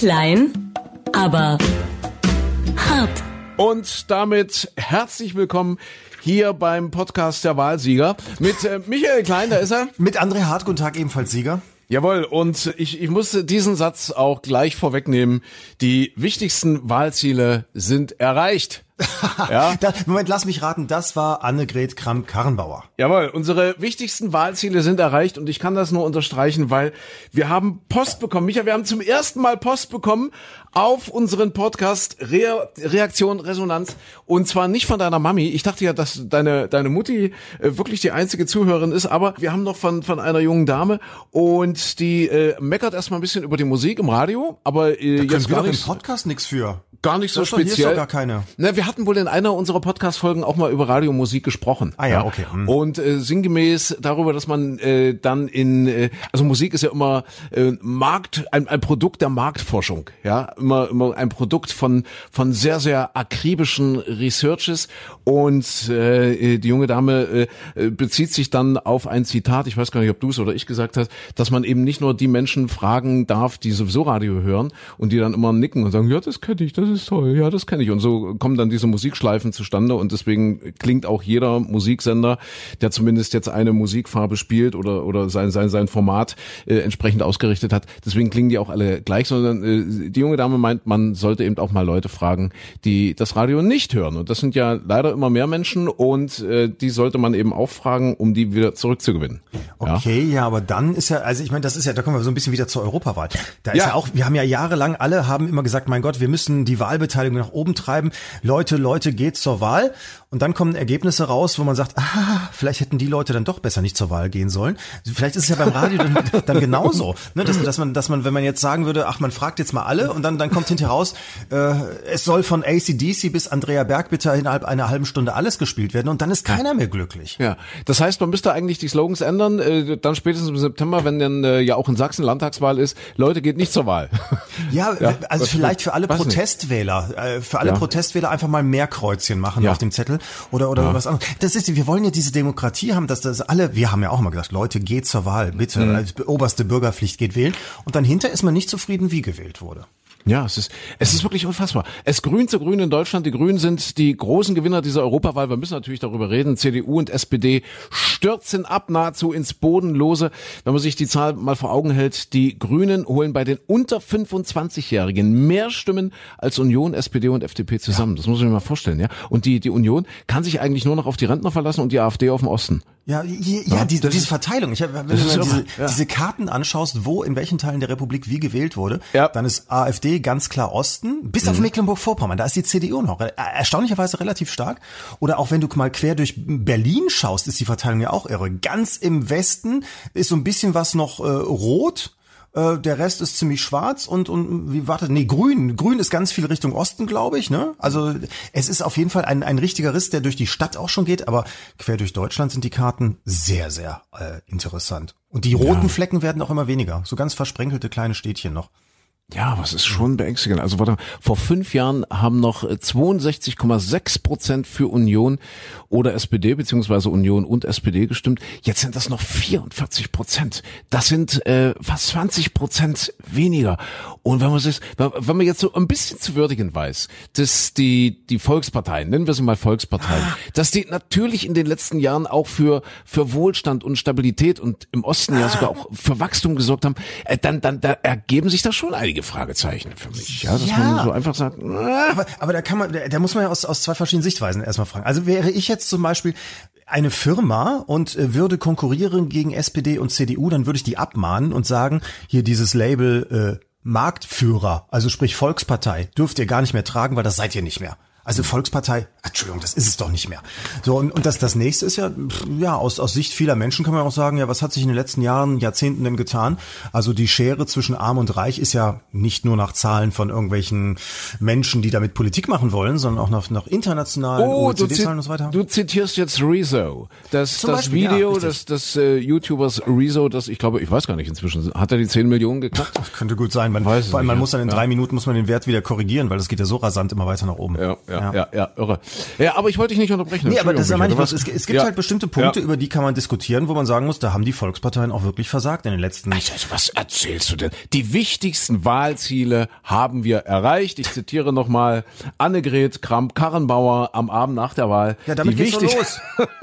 Klein, aber hart. Und damit herzlich willkommen hier beim Podcast der Wahlsieger mit äh, Michael Klein, da ist er. Mit André Hart, guten Tag, ebenfalls Sieger. Jawohl, und ich, ich musste diesen Satz auch gleich vorwegnehmen. Die wichtigsten Wahlziele sind erreicht. ja. Da, Moment, lass mich raten, das war Annegret Kramp-Karrenbauer. Jawohl, unsere wichtigsten Wahlziele sind erreicht und ich kann das nur unterstreichen, weil wir haben Post bekommen. Micha, wir haben zum ersten Mal Post bekommen auf unseren Podcast Re Reaktion Resonanz. Und zwar nicht von deiner Mami. Ich dachte ja, dass deine deine Mutti äh, wirklich die einzige Zuhörerin ist, aber wir haben noch von von einer jungen Dame. Und die äh, meckert erstmal ein bisschen über die Musik im Radio, aber äh, da jetzt wir gar nicht im Podcast nichts für. Gar nicht so speziell. Hier ist doch gar keine. Na, wir hatten wohl in einer unserer Podcast-Folgen auch mal über Radiomusik gesprochen. Ah ja, okay. Mhm. Und äh, sinngemäß darüber, dass man äh, dann in, äh, also Musik ist ja immer äh, Markt, ein, ein Produkt der Marktforschung, ja, immer immer ein Produkt von von sehr sehr akribischen Researches und äh, die junge Dame äh, bezieht sich dann auf ein Zitat, ich weiß gar nicht, ob du es oder ich gesagt hast, dass man eben nicht nur die Menschen fragen darf, die sowieso Radio hören und die dann immer nicken und sagen, ja, das kenne ich, das ist toll, ja, das kenne ich. Und so kommen dann diese Musikschleifen zustande und deswegen klingt auch jeder Musiksender, der zumindest jetzt eine Musikfarbe spielt oder oder sein sein sein Format äh, entsprechend ausgerichtet hat. Deswegen klingen die auch alle gleich, sondern äh, die junge Dame meint, man sollte eben auch mal Leute fragen, die das Radio nicht hören. Und das sind ja leider immer mehr Menschen und äh, die sollte man eben auch fragen, um die wieder zurückzugewinnen. Okay, ja, ja aber dann ist ja, also ich meine, das ist ja, da kommen wir so ein bisschen wieder zur Europawahl. Da ist ja, ja auch, wir haben ja jahrelang alle haben immer gesagt, mein Gott, wir müssen die Wahlbeteiligung nach oben treiben. Leute, Leute, geht zur Wahl. Und dann kommen Ergebnisse raus, wo man sagt, ah, vielleicht hätten die Leute dann doch besser nicht zur Wahl gehen sollen. Vielleicht ist es ja beim Radio dann, dann genauso, ne? dass, dass man, dass man, wenn man jetzt sagen würde, ach, man fragt jetzt mal alle und dann, dann kommt hinterher raus, äh, es soll von ACDC bis Andrea Bergbitter innerhalb einer halben Stunde alles gespielt werden und dann ist keiner mehr glücklich. Ja, das heißt, man müsste eigentlich die Slogans ändern, äh, dann spätestens im September, wenn dann äh, ja auch in Sachsen Landtagswahl ist, Leute geht nicht zur Wahl. Ja, ja also vielleicht für alle Protestwähler, äh, für alle ja. Protestwähler einfach mal mehr Kreuzchen machen ja. auf dem Zettel oder oder ja. was anderes. Das ist, wir wollen ja diese Demokratie haben, dass das alle, wir haben ja auch mal gesagt, Leute, geht zur Wahl, bitte, mhm. als oberste Bürgerpflicht geht wählen. Und dann hinter ist man nicht zufrieden, wie gewählt wurde. Ja, es ist, es ist wirklich unfassbar. Es grünt zu grün in Deutschland. Die Grünen sind die großen Gewinner dieser Europawahl. Wir müssen natürlich darüber reden. CDU und SPD stürzen ab nahezu ins Bodenlose. Wenn man sich die Zahl mal vor Augen hält, die Grünen holen bei den unter 25-Jährigen mehr Stimmen als Union, SPD und FDP zusammen. Ja. Das muss man sich mal vorstellen, ja. Und die, die Union kann sich eigentlich nur noch auf die Rentner verlassen und die AfD auf den Osten. Ja, ja, ja die, diese Verteilung. Ich, wenn du diese, ja. diese Karten anschaust, wo in welchen Teilen der Republik wie gewählt wurde, ja. dann ist AfD ganz klar Osten, bis mhm. auf Mecklenburg-Vorpommern. Da ist die CDU noch erstaunlicherweise relativ stark. Oder auch wenn du mal quer durch Berlin schaust, ist die Verteilung ja auch irre. Ganz im Westen ist so ein bisschen was noch äh, rot äh, der Rest ist ziemlich schwarz und und wie warte, nee, grün. Grün ist ganz viel Richtung Osten, glaube ich, ne? Also es ist auf jeden Fall ein ein richtiger Riss, der durch die Stadt auch schon geht, aber quer durch Deutschland sind die Karten sehr sehr äh, interessant. Und die roten ja. Flecken werden auch immer weniger, so ganz versprenkelte kleine Städtchen noch. Ja, was ist schon beängstigend. Also warte, vor fünf Jahren haben noch 62,6 Prozent für Union oder SPD beziehungsweise Union und SPD gestimmt. Jetzt sind das noch 44 Prozent. Das sind äh, fast 20 Prozent weniger. Und wenn man sich, wenn man jetzt so ein bisschen zu würdigen weiß, dass die die Volksparteien, nennen wir sie mal Volksparteien, ah. dass die natürlich in den letzten Jahren auch für für Wohlstand und Stabilität und im Osten ah. ja sogar auch für Wachstum gesorgt haben, äh, dann dann da ergeben sich da schon einige einige Fragezeichen für mich. Ja, dass ja. man so einfach sagt. Aber, aber da kann man, da, da muss man ja aus, aus zwei verschiedenen Sichtweisen erstmal fragen. Also wäre ich jetzt zum Beispiel eine Firma und äh, würde konkurrieren gegen SPD und CDU, dann würde ich die abmahnen und sagen, hier dieses Label äh, Marktführer, also sprich Volkspartei, dürft ihr gar nicht mehr tragen, weil das seid ihr nicht mehr. Also Volkspartei, Entschuldigung, das ist es doch nicht mehr. So, und, und das, das nächste ist ja, ja, aus, aus Sicht vieler Menschen kann man auch sagen, ja, was hat sich in den letzten Jahren, Jahrzehnten denn getan? Also die Schere zwischen Arm und Reich ist ja nicht nur nach Zahlen von irgendwelchen Menschen, die damit Politik machen wollen, sondern auch nach, nach internationalen oh, OECD-Zahlen und so weiter. Du zitierst jetzt Rezo. Das, das Beispiel, Video ja, des, des äh, YouTubers Rezo, das ich glaube, ich weiß gar nicht inzwischen, hat er die 10 Millionen geknackt? Das könnte gut sein. Man, Weiß vor allem, man muss dann in ja. drei Minuten muss man den Wert wieder korrigieren, weil das geht ja so rasant immer weiter nach oben. Ja, ja. Ja, ja, ja, irre. Ja, aber ich wollte dich nicht unterbrechen. Nee, aber das ist ja meine ich, es, es gibt ja. halt bestimmte Punkte, ja. über die kann man diskutieren, wo man sagen muss, da haben die Volksparteien auch wirklich versagt in den letzten. Also, was erzählst du denn? Die wichtigsten Wahlziele haben wir erreicht. Ich zitiere nochmal Annegret Kramp-Karrenbauer am Abend nach der Wahl. Ja, damit die geht's doch los.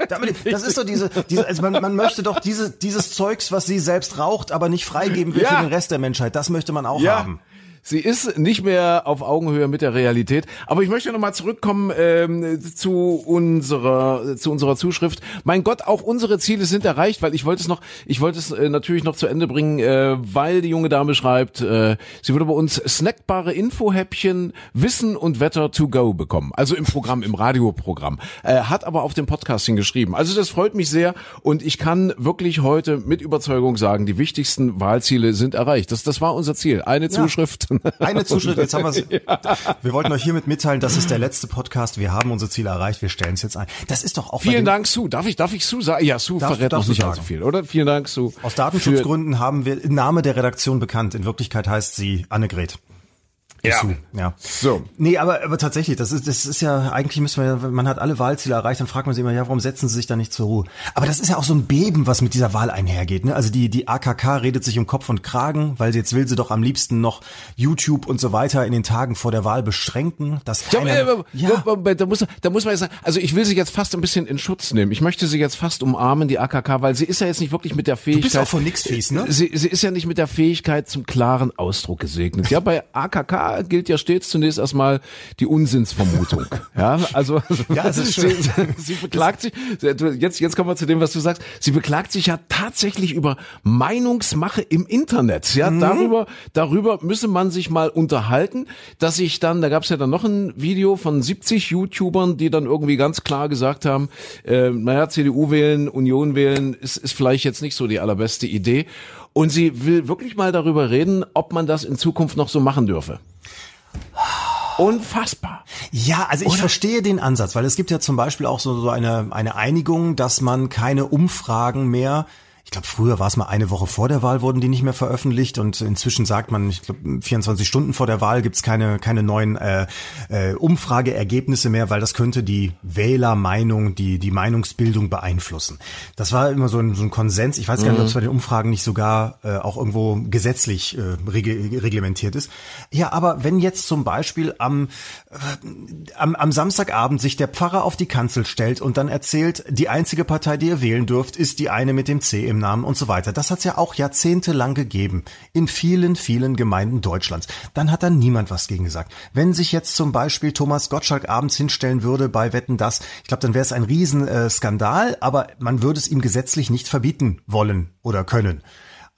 damit, das ist doch diese, diese also man, man möchte doch diese, dieses Zeugs, was sie selbst raucht, aber nicht freigeben will für den Rest der Menschheit. Das möchte man auch haben. Sie ist nicht mehr auf Augenhöhe mit der Realität. Aber ich möchte nochmal zurückkommen ähm, zu unserer zu unserer Zuschrift. Mein Gott, auch unsere Ziele sind erreicht, weil ich wollte es noch, ich wollte es äh, natürlich noch zu Ende bringen, äh, weil die junge Dame schreibt, äh, sie würde bei uns snackbare Infohäppchen Wissen und Wetter to go bekommen. Also im Programm, im Radioprogramm. Äh, hat aber auf dem Podcasting geschrieben. Also das freut mich sehr und ich kann wirklich heute mit Überzeugung sagen, die wichtigsten Wahlziele sind erreicht. Das, das war unser Ziel. Eine Zuschrift. Eine Zuschrift, jetzt haben wir es. Ja. Wir wollten euch hiermit mitteilen, das ist der letzte Podcast. Wir haben unsere Ziele erreicht. Wir stellen es jetzt ein. Das ist doch auch. Vielen Dank, Sue. Darf ich, darf ich Sue sagen? Ja, Sue darf, verrät darf noch nicht allzu viel, oder? Vielen Dank, Sue. Aus Datenschutzgründen haben wir Name der Redaktion bekannt. In Wirklichkeit heißt sie Annegret. Ja. Zu. ja. So. Nee, aber, aber tatsächlich, das ist, das ist ja, eigentlich müssen wir ja, man hat alle Wahlziele erreicht, dann fragt man sich immer, ja, warum setzen sie sich da nicht zur Ruhe? Aber das ist ja auch so ein Beben, was mit dieser Wahl einhergeht, ne? Also die, die AKK redet sich um Kopf und Kragen, weil jetzt will sie doch am liebsten noch YouTube und so weiter in den Tagen vor der Wahl beschränken. Das ja, ja. Da muss, da muss man jetzt sagen, also ich will sie jetzt fast ein bisschen in Schutz nehmen. Ich möchte sie jetzt fast umarmen, die AKK, weil sie ist ja jetzt nicht wirklich mit der Fähigkeit. Du bist auch von nix fies, ne? Sie, sie ist ja nicht mit der Fähigkeit zum klaren Ausdruck gesegnet. Ja, bei AKK gilt ja stets zunächst erstmal die Unsinnsvermutung. ja, also, ja, es ist schön. Sie, sie beklagt sich, jetzt, jetzt kommen wir zu dem, was du sagst. Sie beklagt sich ja tatsächlich über Meinungsmache im Internet. Ja, mhm. darüber, darüber müsse man sich mal unterhalten, dass ich dann, da gab es ja dann noch ein Video von 70 YouTubern, die dann irgendwie ganz klar gesagt haben, äh, naja, CDU wählen, Union wählen, ist, ist vielleicht jetzt nicht so die allerbeste Idee. Und sie will wirklich mal darüber reden, ob man das in Zukunft noch so machen dürfe. Unfassbar. Ja, also ich Oder? verstehe den Ansatz, weil es gibt ja zum Beispiel auch so, so eine, eine Einigung, dass man keine Umfragen mehr ich glaube, früher war es mal eine Woche vor der Wahl, wurden die nicht mehr veröffentlicht und inzwischen sagt man, ich glaube, 24 Stunden vor der Wahl gibt's keine, keine neuen äh, äh, Umfrageergebnisse mehr, weil das könnte die Wählermeinung, die, die Meinungsbildung beeinflussen. Das war immer so ein, so ein Konsens. Ich weiß gar nicht, ob es mhm. bei den Umfragen nicht sogar äh, auch irgendwo gesetzlich äh, reg reglementiert ist. Ja, aber wenn jetzt zum Beispiel am, äh, am, am Samstagabend sich der Pfarrer auf die Kanzel stellt und dann erzählt, die einzige Partei, die ihr wählen dürft, ist die eine mit dem C im Namen und so weiter. Das hat es ja auch jahrzehntelang gegeben in vielen, vielen Gemeinden Deutschlands. Dann hat da niemand was gegen gesagt. Wenn sich jetzt zum Beispiel Thomas Gottschalk abends hinstellen würde bei Wetten das, ich glaube, dann wäre es ein Riesenskandal, aber man würde es ihm gesetzlich nicht verbieten wollen oder können.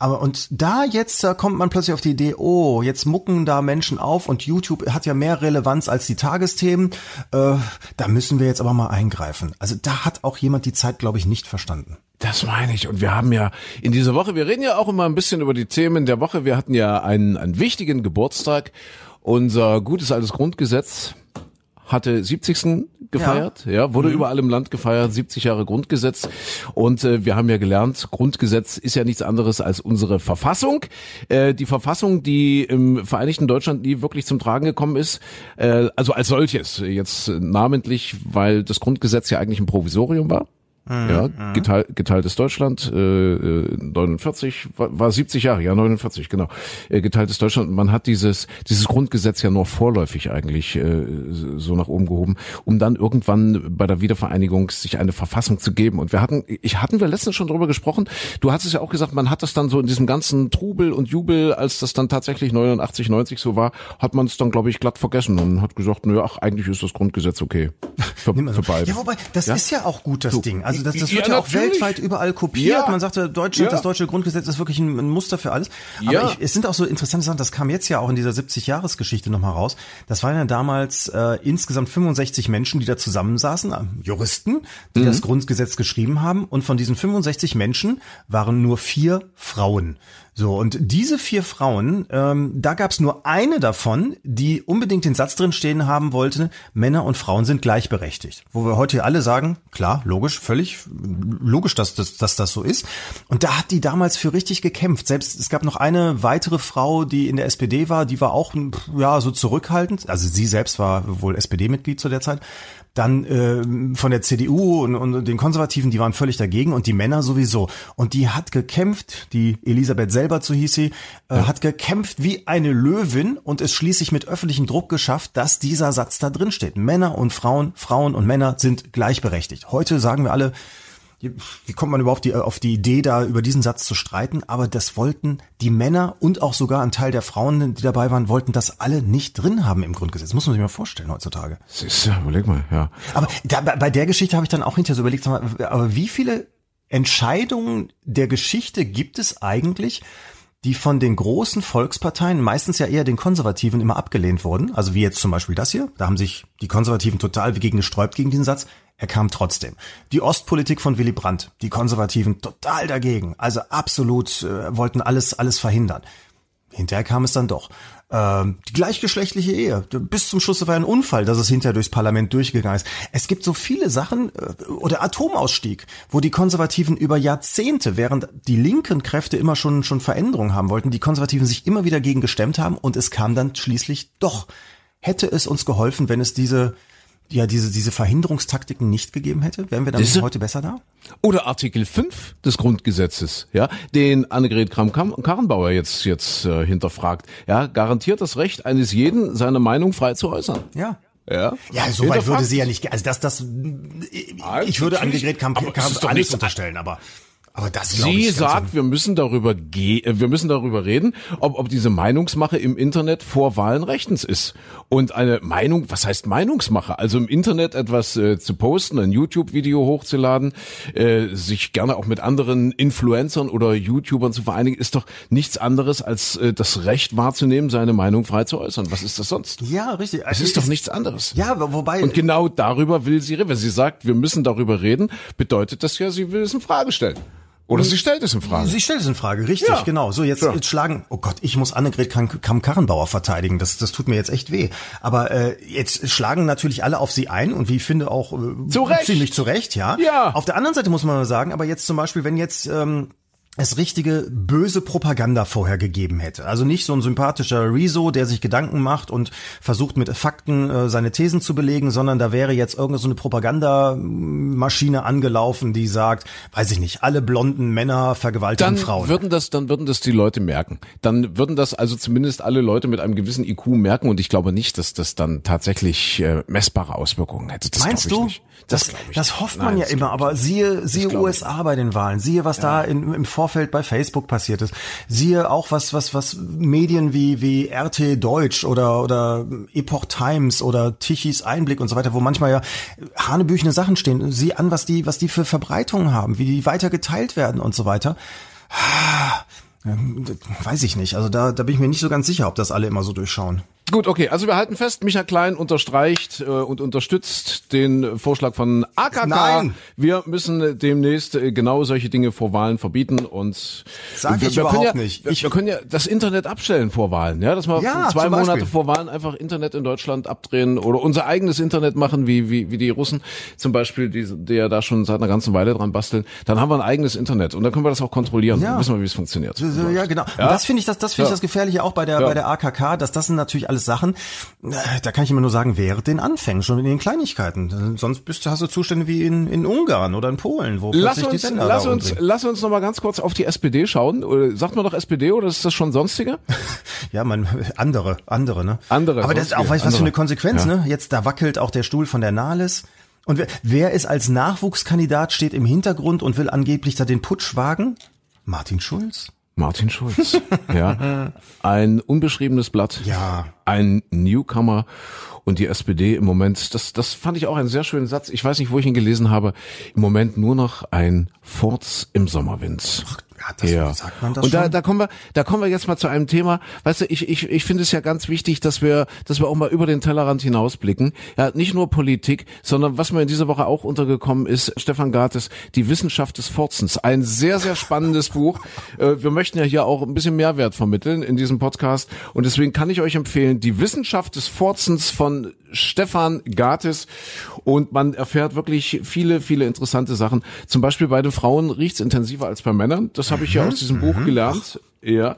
Aber und da jetzt da kommt man plötzlich auf die Idee, oh, jetzt mucken da Menschen auf und YouTube hat ja mehr Relevanz als die Tagesthemen. Äh, da müssen wir jetzt aber mal eingreifen. Also da hat auch jemand die Zeit, glaube ich, nicht verstanden. Das meine ich. Und wir haben ja in dieser Woche, wir reden ja auch immer ein bisschen über die Themen der Woche. Wir hatten ja einen, einen wichtigen Geburtstag. Unser gutes altes Grundgesetz hatte 70. gefeiert, ja, ja wurde mhm. überall im Land gefeiert, 70 Jahre Grundgesetz und äh, wir haben ja gelernt, Grundgesetz ist ja nichts anderes als unsere Verfassung. Äh, die Verfassung, die im Vereinigten Deutschland nie wirklich zum Tragen gekommen ist, äh, also als solches, jetzt namentlich, weil das Grundgesetz ja eigentlich ein Provisorium war. Ja, mhm. geteil, geteiltes Deutschland, äh, 49, äh, war, war 70 Jahre, ja 49, genau. Äh, geteiltes Deutschland. Man hat dieses dieses Grundgesetz ja nur vorläufig eigentlich äh, so nach oben gehoben, um dann irgendwann bei der Wiedervereinigung sich eine Verfassung zu geben. Und wir hatten, ich hatten wir letztens schon drüber gesprochen. Du hattest ja auch gesagt, man hat das dann so in diesem ganzen Trubel und Jubel, als das dann tatsächlich 89, 90 so war, hat man es dann glaube ich glatt vergessen und hat gesagt, naja, ach eigentlich ist das Grundgesetz okay für, für beide. Ja, wobei das ja? ist ja auch gut das so. Ding. Also also das, das wird ja, ja auch weltweit überall kopiert. Ja. Man sagte, Deutschland, das deutsche Grundgesetz ist wirklich ein, ein Muster für alles. Aber ja. ich, es sind auch so interessante Sachen, das kam jetzt ja auch in dieser 70-Jahres-Geschichte nochmal raus. Das waren ja damals äh, insgesamt 65 Menschen, die da zusammensaßen, äh, Juristen, die mhm. das Grundgesetz geschrieben haben. Und von diesen 65 Menschen waren nur vier Frauen. So, und diese vier Frauen, ähm, da gab es nur eine davon, die unbedingt den Satz drin stehen haben wollte, Männer und Frauen sind gleichberechtigt. Wo wir heute alle sagen, klar, logisch, völlig logisch, dass, dass, dass das so ist. Und da hat die damals für richtig gekämpft. Selbst es gab noch eine weitere Frau, die in der SPD war, die war auch ja so zurückhaltend. Also sie selbst war wohl SPD-Mitglied zu der Zeit dann äh, von der CDU und, und den Konservativen, die waren völlig dagegen und die Männer sowieso. Und die hat gekämpft, die Elisabeth selber, so hieß sie, äh, ja. hat gekämpft wie eine Löwin und es schließlich mit öffentlichem Druck geschafft, dass dieser Satz da drin steht. Männer und Frauen, Frauen und Männer sind gleichberechtigt. Heute sagen wir alle, wie kommt man überhaupt die, auf die Idee, da über diesen Satz zu streiten? Aber das wollten die Männer und auch sogar ein Teil der Frauen, die dabei waren, wollten das alle nicht drin haben im Grundgesetz. Muss man sich mal vorstellen heutzutage. Siehst du, überleg mal, ja. Aber da, bei der Geschichte habe ich dann auch hinterher so überlegt, aber wie viele Entscheidungen der Geschichte gibt es eigentlich, die von den großen Volksparteien, meistens ja eher den Konservativen, immer abgelehnt wurden. Also wie jetzt zum Beispiel das hier. Da haben sich die Konservativen total gegen gesträubt gegen diesen Satz. Er kam trotzdem. Die Ostpolitik von Willy Brandt, die Konservativen total dagegen. Also absolut äh, wollten alles, alles verhindern. Hinterher kam es dann doch. Ähm, die gleichgeschlechtliche Ehe. Bis zum Schluss war ein Unfall, dass es hinterher durchs Parlament durchgegangen ist. Es gibt so viele Sachen, äh, oder Atomausstieg, wo die Konservativen über Jahrzehnte, während die linken Kräfte immer schon, schon Veränderungen haben wollten, die Konservativen sich immer wieder gegen gestemmt haben und es kam dann schließlich doch. Hätte es uns geholfen, wenn es diese, ja diese, diese Verhinderungstaktiken nicht gegeben hätte? Wären wir dann heute besser da? Oder Artikel 5 des Grundgesetzes, ja, den Annegret Kramp-Karrenbauer jetzt, jetzt äh, hinterfragt. Ja, garantiert das Recht eines jeden, seine Meinung frei zu äußern. Ja. Ja, ja so weit würde sie ja nicht, also das, das, ich würde Annegret Kramp-Karrenbauer alles unterstellen, aber aber das Sie sagt, wir müssen darüber gehen, äh, wir müssen darüber reden, ob, ob diese Meinungsmache im Internet vor Wahlen rechtens ist. Und eine Meinung, was heißt Meinungsmache? Also im Internet etwas äh, zu posten, ein YouTube-Video hochzuladen, äh, sich gerne auch mit anderen Influencern oder YouTubern zu vereinigen, ist doch nichts anderes als äh, das Recht wahrzunehmen, seine Meinung frei zu äußern. Was ist das sonst? Ja, richtig. Es ist doch nichts anderes. Ja, wobei. Und genau darüber will sie reden. Wenn sie sagt, wir müssen darüber reden, bedeutet das ja, sie will es in Frage stellen. Oder sie stellt es in Frage. Sie stellt es in Frage, richtig, ja. genau. So, jetzt, ja. jetzt schlagen, oh Gott, ich muss Annegret Kamm-Karrenbauer verteidigen. Das, das tut mir jetzt echt weh. Aber äh, jetzt schlagen natürlich alle auf sie ein und wie ich finde auch äh, zu ziemlich zu Recht, ja. ja. Auf der anderen Seite muss man sagen, aber jetzt zum Beispiel, wenn jetzt ähm, es richtige böse Propaganda vorher gegeben hätte. Also nicht so ein sympathischer Rezo, der sich Gedanken macht und versucht mit Fakten äh, seine Thesen zu belegen, sondern da wäre jetzt irgendeine so eine Propagandamaschine angelaufen, die sagt, weiß ich nicht, alle blonden Männer vergewaltigen dann Frauen. Würden das, dann würden das die Leute merken. Dann würden das also zumindest alle Leute mit einem gewissen IQ merken und ich glaube nicht, dass das dann tatsächlich äh, messbare Auswirkungen hätte. Das Meinst du? Nicht. Das, das, hofft man Nein, ja immer, aber siehe, siehe USA bei den Wahlen, siehe, was ja. da in, im Vorfeld bei Facebook passiert ist. Siehe auch was, was, was Medien wie, wie RT Deutsch oder, oder Epoch Times oder Tichys Einblick und so weiter, wo manchmal ja hanebüchene Sachen stehen. Sieh an, was die, was die für Verbreitungen haben, wie die weiter geteilt werden und so weiter. Weiß ich nicht. Also da, da bin ich mir nicht so ganz sicher, ob das alle immer so durchschauen. Gut, okay, also wir halten fest, Micha Klein unterstreicht äh, und unterstützt den Vorschlag von AKK. Nein. Wir müssen demnächst äh, genau solche Dinge vor Wahlen verbieten und Sag wir, ich wir überhaupt ja, nicht. Ich, wir können ja das Internet abstellen vor Wahlen, ja, dass wir ja, zwei Monate vor Wahlen einfach Internet in Deutschland abdrehen oder unser eigenes Internet machen, wie wie, wie die Russen zum Beispiel, die, die ja da schon seit einer ganzen Weile dran basteln. Dann haben wir ein eigenes Internet und dann können wir das auch kontrollieren. Ja. Dann wissen wir, wie es funktioniert. Ja, genau. Ja? Und das finde ich, das, das finde ich das Gefährliche auch bei der bei der AKK, dass das sind natürlich alles Sachen, äh, da kann ich immer nur sagen, während den Anfängen, schon in den Kleinigkeiten. Sonst bist du, hast du Zustände wie in, in Ungarn oder in Polen, wo lass uns, die Sender lass uns, lass uns noch mal ganz kurz auf die SPD schauen. Sagt man doch SPD oder ist das schon sonstige? ja, man, andere, andere, ne? Andere. Aber das ist auch, weißt, was für eine Konsequenz, ja. ne? Jetzt, da wackelt auch der Stuhl von der Nahles. Und wer, wer ist als Nachwuchskandidat, steht im Hintergrund und will angeblich da den Putsch wagen? Martin Schulz. Martin Schulz. ja. Ein unbeschriebenes Blatt. Ja. Ein Newcomer. Und die SPD im Moment, das, das fand ich auch einen sehr schönen Satz. Ich weiß nicht, wo ich ihn gelesen habe. Im Moment nur noch ein Furz im Sommerwind. Ach, Ja, das ja. sagt man das Und schon? da, da kommen wir, da kommen wir jetzt mal zu einem Thema. Weißt du, ich, ich, ich finde es ja ganz wichtig, dass wir, dass wir auch mal über den Tellerrand hinausblicken. Ja, nicht nur Politik, sondern was mir in dieser Woche auch untergekommen ist, Stefan Gartes, die Wissenschaft des Forzens. Ein sehr, sehr spannendes Buch. Äh, wir möchten ja hier auch ein bisschen Mehrwert vermitteln in diesem Podcast. Und deswegen kann ich euch empfehlen, die Wissenschaft des Forzens von Stefan Gartes. Und man erfährt wirklich viele, viele interessante Sachen. Zum Beispiel bei den Frauen riecht's intensiver als bei Männern. Das habe ich ja aus diesem Buch mhm. gelernt. Ja.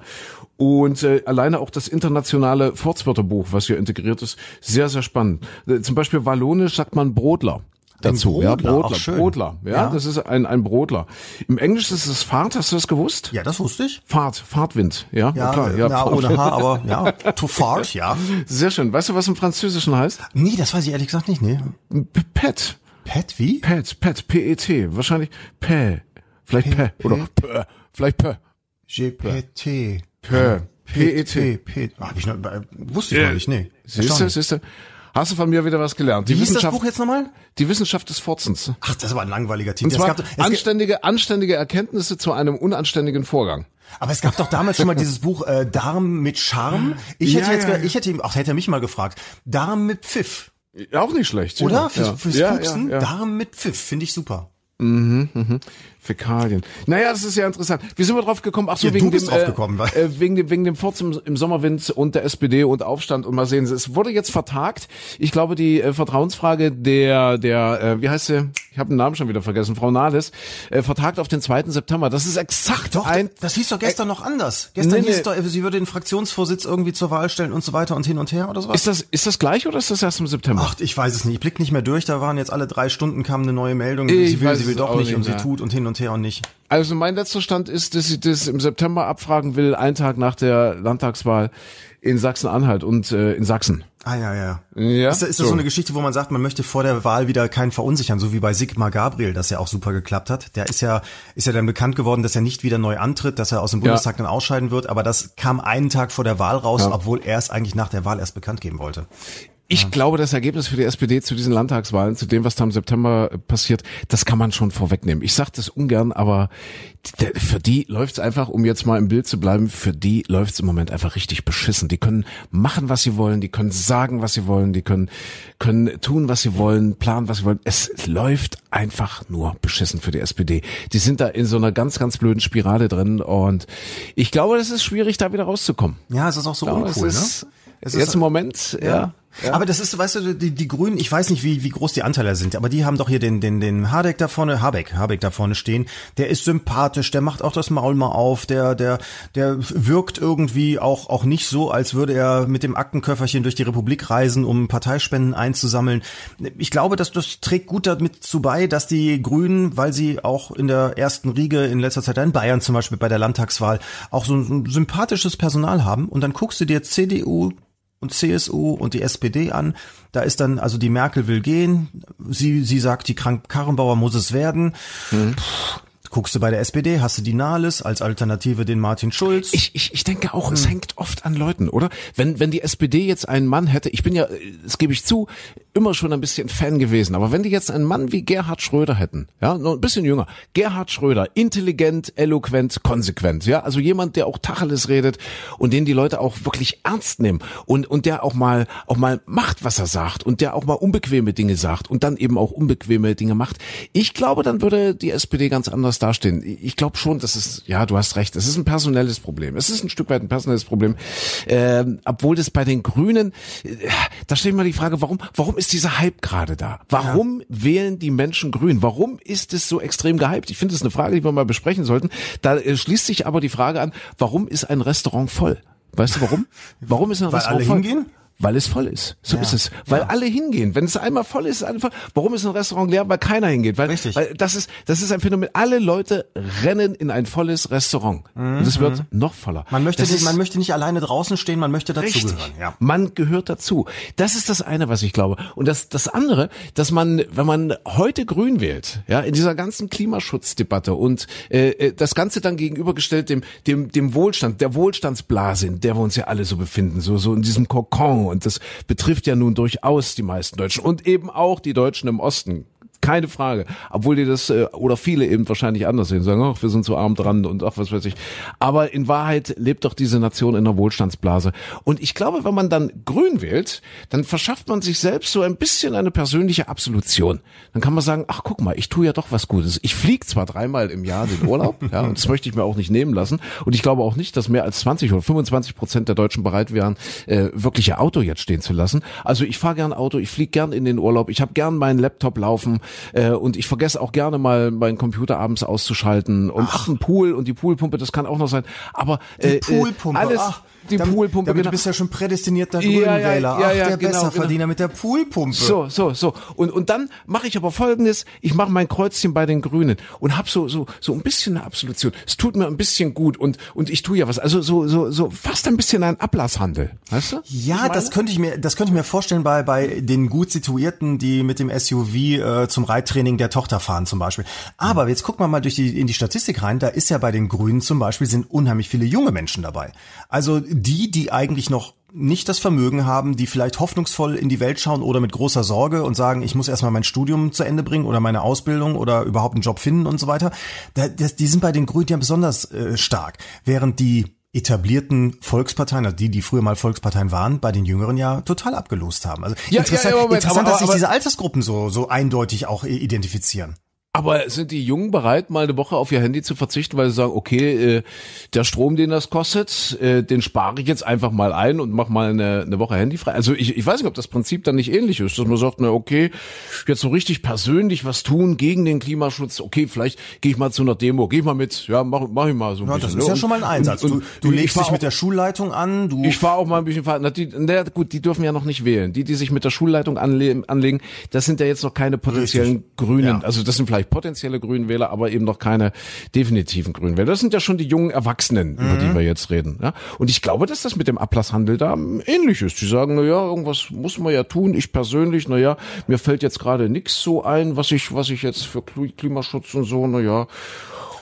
Und äh, alleine auch das internationale Volkswörterbuch, was hier integriert ist, sehr, sehr spannend. Äh, zum Beispiel Wallonisch sagt man Brodler dazu. Brodler, ja, Brodler, Brodler. Ja, ja, das ist ein, ein Brodler. Im Englisch ist es Fahrt, hast du das gewusst? Ja, das wusste ich. Fahrt, Fahrtwind, ja, ja klar. Ja, ja ohne H, aber ja, to fart, ja. Sehr schön. Weißt du, was im Französischen heißt? Nee, das weiß ich ehrlich gesagt nicht, nee. Pet. Pet, wie? Pet, Pet, P-E-T. Wahrscheinlich P. Vielleicht. P. Oder P. Vielleicht P. G-P-T. P. P-E-T. P. Hab ich noch, wusste ich noch nicht, nee. Siehst du, siehst du. Hast du von mir wieder was gelernt? Die Wie Wissenschaft, das Buch jetzt nochmal? Die Wissenschaft des Forzens. Ach, das ist aber ein langweiliger Titel. Und zwar gab, anständige, anständige Erkenntnisse zu einem unanständigen Vorgang. Aber es gab doch damals schon mal dieses Buch äh, Darm mit Charme. Ich hätte ja, jetzt, ja, ich hätte ihm, ach, hätte er mich mal gefragt. Darm mit Pfiff. Auch nicht schlecht. Oder? Ja. Fürs, fürs ja, Pupsen, Darm mit Pfiff, finde ich super. Mhm, mhm. Fäkalien. Naja, das ist ja interessant. Wie sind wir drauf gekommen? Ach so, ja, wegen, dem, äh, äh, wegen dem wegen dem Furz im, im, Sommerwind und der SPD und Aufstand und mal sehen. Es wurde jetzt vertagt. Ich glaube, die äh, Vertrauensfrage der der äh, wie heißt sie? Ich habe den Namen schon wieder vergessen. Frau Nahles äh, vertagt auf den 2. September. Das ist exakt doch, ein. Das hieß doch gestern äh, noch anders. Gestern nee, hieß nee. doch, sie würde den Fraktionsvorsitz irgendwie zur Wahl stellen und so weiter und hin und her oder sowas. Ist das ist das gleich oder ist das erst im September? Ach, ich weiß es nicht. Ich blick nicht mehr durch. Da waren jetzt alle drei Stunden kam eine neue Meldung. Ich sie will, sie will doch nicht, nicht und sie tut und hin und her und nicht. Also mein letzter Stand ist, dass sie das im September abfragen will, einen Tag nach der Landtagswahl in Sachsen-Anhalt und äh, in Sachsen. Ah ja, ja. ja ist, ist das so. so eine Geschichte, wo man sagt, man möchte vor der Wahl wieder keinen verunsichern, so wie bei Sigmar Gabriel, das ja auch super geklappt hat. Der ist ja ist ja dann bekannt geworden, dass er nicht wieder neu antritt, dass er aus dem Bundestag ja. dann ausscheiden wird, aber das kam einen Tag vor der Wahl raus, ja. obwohl er es eigentlich nach der Wahl erst bekannt geben wollte. Ich glaube, das Ergebnis für die SPD zu diesen Landtagswahlen, zu dem, was da im September äh, passiert, das kann man schon vorwegnehmen. Ich sage das ungern, aber für die läuft's einfach, um jetzt mal im Bild zu bleiben, für die läuft's im Moment einfach richtig beschissen. Die können machen, was sie wollen, die können sagen, was sie wollen, die können, können tun, was sie wollen, planen, was sie wollen. Es läuft einfach nur beschissen für die SPD. Die sind da in so einer ganz, ganz blöden Spirale drin und ich glaube, es ist schwierig, da wieder rauszukommen. Ja, es ist auch so glaube, uncool, es ist, ne? Es jetzt ist, im Moment, ja. ja Aber das ist, weißt du, die, die Grünen, ich weiß nicht, wie, wie groß die Anteile sind, aber die haben doch hier den, den, den Habeck da vorne, Habeck, Habeck da vorne stehen. Der ist sympathisch, der macht auch das Maul mal auf, der, der, der wirkt irgendwie auch, auch nicht so, als würde er mit dem Aktenköfferchen durch die Republik reisen, um Parteispenden einzusammeln. Ich glaube, dass das trägt gut damit zu bei, dass die Grünen, weil sie auch in der ersten Riege in letzter Zeit in Bayern zum Beispiel bei der Landtagswahl auch so ein sympathisches Personal haben und dann guckst du dir CDU, und CSU und die SPD an. Da ist dann, also die Merkel will gehen, sie, sie sagt, die Krank-Karrenbauer muss es werden. Mhm. Puh, Guckst du bei der SPD, hast du die Nahles als Alternative den Martin Schulz. Ich, ich, ich denke auch, hm. es hängt oft an Leuten, oder? Wenn, wenn die SPD jetzt einen Mann hätte, ich bin ja, das gebe ich zu, immer schon ein bisschen Fan gewesen, aber wenn die jetzt einen Mann wie Gerhard Schröder hätten, ja, nur ein bisschen jünger, Gerhard Schröder, intelligent, eloquent, konsequent, ja, also jemand, der auch Tacheles redet und den die Leute auch wirklich ernst nehmen und, und der auch mal, auch mal macht, was er sagt und der auch mal unbequeme Dinge sagt und dann eben auch unbequeme Dinge macht. Ich glaube, dann würde die SPD ganz anders dastehen. Ich glaube schon, dass es, ja, du hast recht, es ist ein personelles Problem. Es ist ein Stück weit ein personelles Problem. Ähm, obwohl das bei den Grünen, äh, da stellt man die Frage, warum, warum ist dieser Hype gerade da? Warum ja. wählen die Menschen grün? Warum ist es so extrem gehypt? Ich finde, das ist eine Frage, die wir mal besprechen sollten. Da äh, schließt sich aber die Frage an, warum ist ein Restaurant voll? Weißt du warum? Warum ist ein Weil Restaurant alle voll? Hingehen? Weil es voll ist. So ja. ist es. Weil ja. alle hingehen. Wenn es einmal voll ist, ist voll. Warum ist ein Restaurant leer? Weil keiner hingeht. Weil, Richtig. weil das ist, das ist ein Phänomen. Alle Leute rennen in ein volles Restaurant. Mhm. Und es wird mhm. noch voller. Man möchte, nicht, man möchte nicht alleine draußen stehen, man möchte dazugehören. Ja. Man gehört dazu. Das ist das eine, was ich glaube. Und das, das andere, dass man, wenn man heute grün wählt, ja, in dieser ganzen Klimaschutzdebatte und äh, äh das Ganze dann gegenübergestellt dem, dem, dem Wohlstand, der Wohlstandsblase, in der wir uns ja alle so befinden, so, so in diesem Kokon und das betrifft ja nun durchaus die meisten Deutschen und eben auch die Deutschen im Osten keine Frage. Obwohl die das äh, oder viele eben wahrscheinlich anders sehen, sagen, ach, wir sind so arm dran und ach, was weiß ich. Aber in Wahrheit lebt doch diese Nation in einer Wohlstandsblase. Und ich glaube, wenn man dann grün wählt, dann verschafft man sich selbst so ein bisschen eine persönliche Absolution. Dann kann man sagen, ach guck mal, ich tue ja doch was Gutes. Ich fliege zwar dreimal im Jahr den Urlaub, ja, und das möchte ich mir auch nicht nehmen lassen. Und ich glaube auch nicht, dass mehr als 20 oder 25 Prozent der Deutschen bereit wären, äh, wirklich ihr Auto jetzt stehen zu lassen. Also ich fahre gern Auto, ich fliege gern in den Urlaub, ich habe gern meinen Laptop laufen äh, und ich vergesse auch gerne mal meinen Computer abends auszuschalten und ach, ein Pool und die Poolpumpe, das kann auch noch sein. Aber äh, die Poolpumpe, alles, ach die damit, Poolpumpe. Damit genau. Du bist ja schon prädestinierter. Ja, ja, Ach, ja, der genau, Besserverdiener genau. mit der Poolpumpe. So, so, so. Und, und dann mache ich aber folgendes, ich mache mein Kreuzchen bei den Grünen und hab so, so, so ein bisschen eine Absolution. Es tut mir ein bisschen gut und, und ich tue ja was. Also so, so, so fast ein bisschen ein Ablasshandel. Weißt du? Ja, das könnte ich mir, das könnte ich mir vorstellen bei, bei den gut situierten, die mit dem SUV äh, zum Reittraining der Tochter fahren zum Beispiel. Aber jetzt gucken wir mal durch die, in die Statistik rein. Da ist ja bei den Grünen zum Beispiel sind unheimlich viele junge Menschen dabei. Also die, die eigentlich noch nicht das Vermögen haben, die vielleicht hoffnungsvoll in die Welt schauen oder mit großer Sorge und sagen, ich muss erstmal mein Studium zu Ende bringen oder meine Ausbildung oder überhaupt einen Job finden und so weiter. die sind bei den Grünen ja besonders äh, stark, während die etablierten Volksparteien, also die, die früher mal Volksparteien waren, bei den Jüngeren ja total abgelost haben. Also ja, interessant, ja, ja, Moment, interessant aber, dass sich diese Altersgruppen so, so eindeutig auch identifizieren. Aber sind die Jungen bereit, mal eine Woche auf ihr Handy zu verzichten, weil sie sagen, okay, äh, der Strom, den das kostet, äh, den spare ich jetzt einfach mal ein und mach mal eine, eine Woche Handy frei. Also ich, ich weiß nicht, ob das Prinzip dann nicht ähnlich ist, dass man sagt, na okay, jetzt so richtig persönlich was tun gegen den Klimaschutz. Okay, vielleicht gehe ich mal zu einer Demo, gehe ich mal mit, ja, mach, mach ich mal so ein ja, bisschen. Das ist ja schon mal ein Einsatz. Und, und, du, du legst dich mit der Schulleitung an. Du ich fahre auch mal ein bisschen. Na, die, na, gut, die dürfen ja noch nicht wählen. Die, die sich mit der Schulleitung anle anlegen, das sind ja jetzt noch keine potenziellen richtig. Grünen. Ja. Also das sind vielleicht potenzielle Grüne Grünwähler, aber eben noch keine definitiven Grünwähler. Das sind ja schon die jungen Erwachsenen, über die mhm. wir jetzt reden. Ja? Und ich glaube, dass das mit dem Ablasshandel da ähnlich ist. Die sagen, na ja, irgendwas muss man ja tun. Ich persönlich, na ja, mir fällt jetzt gerade nichts so ein, was ich, was ich jetzt für Klimaschutz und so, na ja,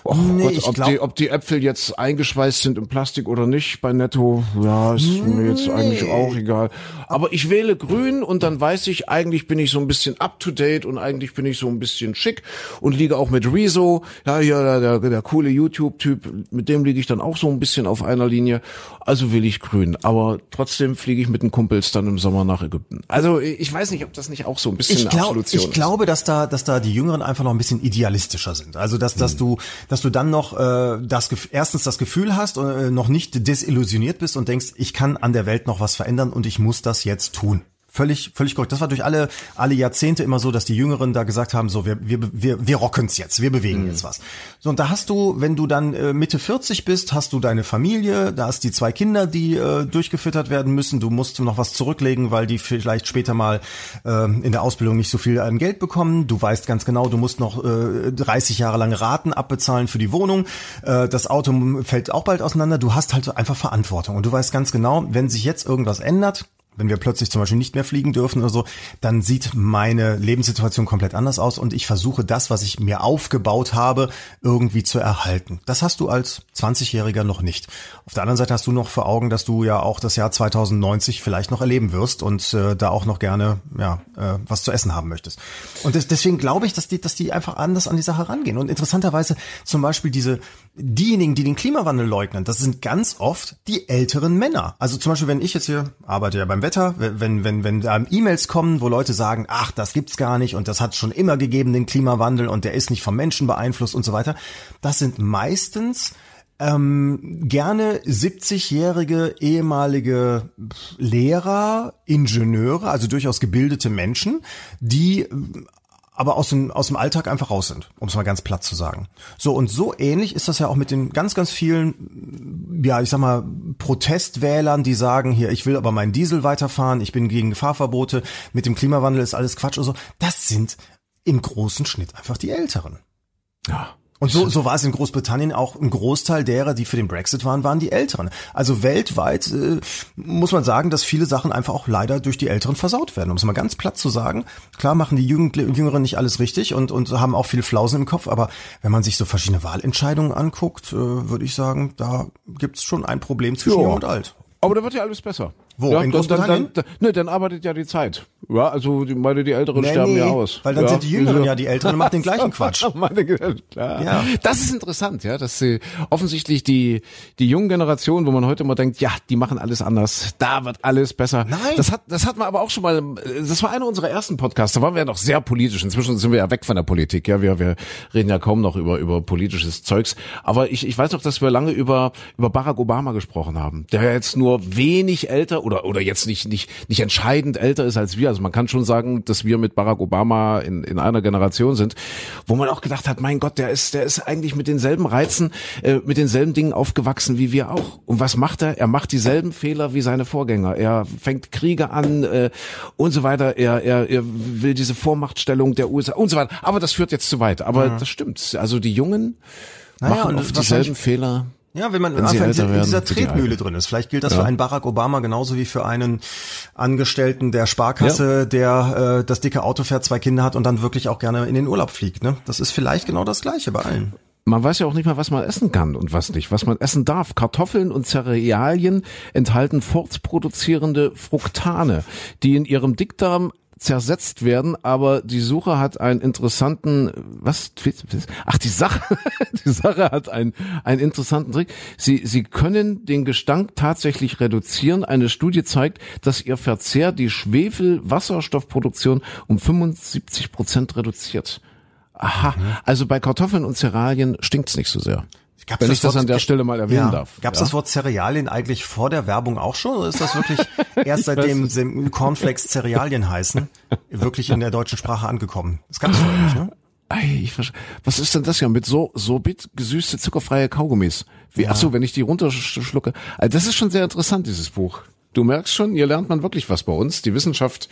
Och nee, Gott, ob, glaub, die, ob die Äpfel jetzt eingeschweißt sind in Plastik oder nicht bei Netto, ja, ist nee. mir jetzt eigentlich auch egal. Aber ich wähle grün und dann weiß ich, eigentlich bin ich so ein bisschen up to date und eigentlich bin ich so ein bisschen schick und liege auch mit Rezo, ja, hier der, der, der coole YouTube-Typ, mit dem liege ich dann auch so ein bisschen auf einer Linie. Also will ich grün. Aber trotzdem fliege ich mit den Kumpels dann im Sommer nach Ägypten. Also ich weiß nicht, ob das nicht auch so ein bisschen ich glaub, Absolution ich ist. Ich glaube, dass da, dass da die Jüngeren einfach noch ein bisschen idealistischer sind. Also dass, dass hm. du, dass du dann noch äh, das erstens das Gefühl hast und äh, noch nicht desillusioniert bist und denkst, ich kann an der Welt noch was verändern und ich muss das jetzt tun. Völlig, völlig korrekt. Das war durch alle, alle Jahrzehnte immer so, dass die Jüngeren da gesagt haben, so, wir, wir, wir, wir rocken's jetzt, wir bewegen mhm. jetzt was. So, und da hast du, wenn du dann äh, Mitte 40 bist, hast du deine Familie, da hast die zwei Kinder, die äh, durchgefüttert werden müssen, du musst noch was zurücklegen, weil die vielleicht später mal äh, in der Ausbildung nicht so viel an Geld bekommen. Du weißt ganz genau, du musst noch äh, 30 Jahre lange Raten abbezahlen für die Wohnung. Äh, das Auto fällt auch bald auseinander. Du hast halt einfach Verantwortung. Und du weißt ganz genau, wenn sich jetzt irgendwas ändert, wenn wir plötzlich zum Beispiel nicht mehr fliegen dürfen oder so, dann sieht meine Lebenssituation komplett anders aus und ich versuche das, was ich mir aufgebaut habe, irgendwie zu erhalten. Das hast du als 20-Jähriger noch nicht. Auf der anderen Seite hast du noch vor Augen, dass du ja auch das Jahr 2090 vielleicht noch erleben wirst und äh, da auch noch gerne ja äh, was zu essen haben möchtest. Und das, deswegen glaube ich, dass die, dass die einfach anders an die Sache rangehen. Und interessanterweise zum Beispiel diese diejenigen, die den Klimawandel leugnen, das sind ganz oft die älteren Männer. Also zum Beispiel, wenn ich jetzt hier arbeite ja beim Wetter, wenn, wenn, wenn da E-Mails kommen, wo Leute sagen, ach, das gibt's gar nicht und das hat schon immer gegeben, den Klimawandel und der ist nicht vom Menschen beeinflusst und so weiter. Das sind meistens ähm, gerne 70-jährige ehemalige Lehrer, Ingenieure, also durchaus gebildete Menschen, die aber aus dem, aus dem Alltag einfach raus sind, um es mal ganz platt zu sagen. So, und so ähnlich ist das ja auch mit den ganz, ganz vielen, ja, ich sag mal, Protestwählern, die sagen, hier, ich will aber meinen Diesel weiterfahren, ich bin gegen Fahrverbote, mit dem Klimawandel ist alles Quatsch und so. Das sind im großen Schnitt einfach die Älteren. Ja. Und so, so war es in Großbritannien auch ein Großteil derer, die für den Brexit waren, waren die Älteren. Also weltweit äh, muss man sagen, dass viele Sachen einfach auch leider durch die Älteren versaut werden. Um es mal ganz platt zu sagen. Klar machen die Jüngeren nicht alles richtig und, und haben auch viele Flausen im Kopf, aber wenn man sich so verschiedene Wahlentscheidungen anguckt, äh, würde ich sagen, da gibt's schon ein Problem zwischen jo. Jung und Alt. Aber da wird ja alles besser. Wo? Ja, in Großbritannien? Dann, dann, dann, ne, dann arbeitet ja die Zeit. Ja, also die, meine, die Älteren nee, sterben nee, ja aus. Weil dann ja, sind die Jüngeren ja die Älteren und machen den gleichen Quatsch. ja. Das ist interessant, ja, dass sie offensichtlich die, die jungen Generationen, wo man heute immer denkt, ja, die machen alles anders, da wird alles besser. Nein. Das hat, das hat man aber auch schon mal, das war einer unserer ersten Podcasts, da waren wir ja noch sehr politisch. Inzwischen sind wir ja weg von der Politik, ja, wir, wir reden ja kaum noch über, über politisches Zeugs. Aber ich, ich weiß noch, dass wir lange über, über Barack Obama gesprochen haben, der ja jetzt nur wenig älter oder, oder jetzt nicht, nicht, nicht entscheidend älter ist als wir. Also man kann schon sagen, dass wir mit Barack Obama in, in einer Generation sind, wo man auch gedacht hat, mein Gott, der ist, der ist eigentlich mit denselben Reizen, äh, mit denselben Dingen aufgewachsen wie wir auch. Und was macht er? Er macht dieselben Fehler wie seine Vorgänger. Er fängt Kriege an äh, und so weiter. Er, er, er will diese Vormachtstellung der USA und so weiter. Aber das führt jetzt zu weit. Aber mhm. das stimmt. Also die Jungen naja, machen oft dieselben Fehler. Ja, wenn man wenn einfach in, in dieser Tretmühle drin ist. Vielleicht gilt das ja. für einen Barack Obama genauso wie für einen Angestellten der Sparkasse, ja. der äh, das dicke Auto fährt, zwei Kinder hat und dann wirklich auch gerne in den Urlaub fliegt. Ne? Das ist vielleicht genau das Gleiche bei allen. Man weiß ja auch nicht mal, was man essen kann und was nicht, was man essen darf. Kartoffeln und Cerealien enthalten fortproduzierende Fructane, die in ihrem Dickdarm zersetzt werden, aber die Suche hat einen interessanten, was, ach, die Sache, die Sache hat einen, einen interessanten Trick. Sie, sie können den Gestank tatsächlich reduzieren. Eine Studie zeigt, dass ihr Verzehr die Schwefel-Wasserstoffproduktion um 75 Prozent reduziert. Aha, mhm. also bei Kartoffeln und Cerealien stinkt's nicht so sehr. Gab's Wenn ich das Wort, an der Stelle mal erwähnen ja. darf. Gab es ja. das Wort Cerealien eigentlich vor der Werbung auch schon? Oder ist das wirklich erst seitdem Cornflakes Cerealien heißen, wirklich in der deutschen Sprache angekommen? Das gab's vorher nicht, ne? Ich was ist denn das ja mit so so bit gesüßte zuckerfreie Kaugummis? Wie, ja. Ach so, wenn ich die runterschlucke. Also das ist schon sehr interessant dieses Buch. Du merkst schon, hier lernt man wirklich was bei uns. Die Wissenschaft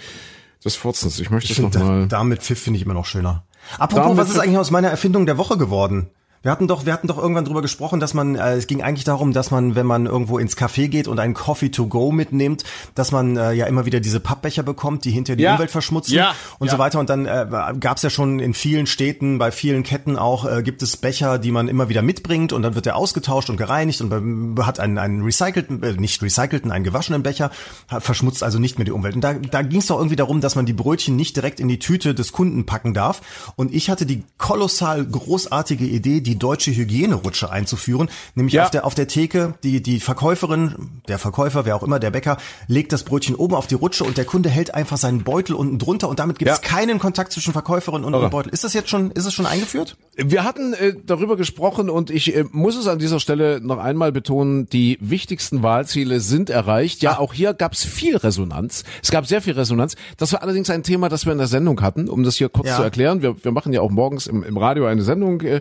des Furzens. Ich möchte ich es nochmal. Damit Pfiff finde ich immer noch schöner. Apropos, damit was ist eigentlich aus meiner Erfindung der Woche geworden? Wir hatten doch, wir hatten doch irgendwann drüber gesprochen, dass man, äh, es ging eigentlich darum, dass man, wenn man irgendwo ins Café geht und einen Coffee to go mitnimmt, dass man äh, ja immer wieder diese Pappbecher bekommt, die hinter die ja. Umwelt verschmutzen ja. und ja. so weiter. Und dann äh, gab es ja schon in vielen Städten, bei vielen Ketten auch, äh, gibt es Becher, die man immer wieder mitbringt und dann wird der ausgetauscht und gereinigt und hat einen, einen recycelten, äh, nicht recycelten, einen gewaschenen Becher, verschmutzt also nicht mehr die Umwelt. Und da, da ging es doch irgendwie darum, dass man die Brötchen nicht direkt in die Tüte des Kunden packen darf. Und ich hatte die kolossal großartige Idee, die deutsche Hygienerutsche einzuführen, nämlich ja. auf der auf der Theke die die Verkäuferin, der Verkäufer, wer auch immer, der Bäcker legt das Brötchen oben auf die Rutsche und der Kunde hält einfach seinen Beutel unten drunter und damit gibt es ja. keinen Kontakt zwischen Verkäuferin und, und Beutel. Ist das jetzt schon ist es schon eingeführt? Wir hatten äh, darüber gesprochen und ich äh, muss es an dieser Stelle noch einmal betonen, die wichtigsten Wahlziele sind erreicht. Ja, ah. auch hier gab es viel Resonanz. Es gab sehr viel Resonanz. Das war allerdings ein Thema, das wir in der Sendung hatten, um das hier kurz ja. zu erklären. Wir, wir machen ja auch morgens im, im Radio eine Sendung äh,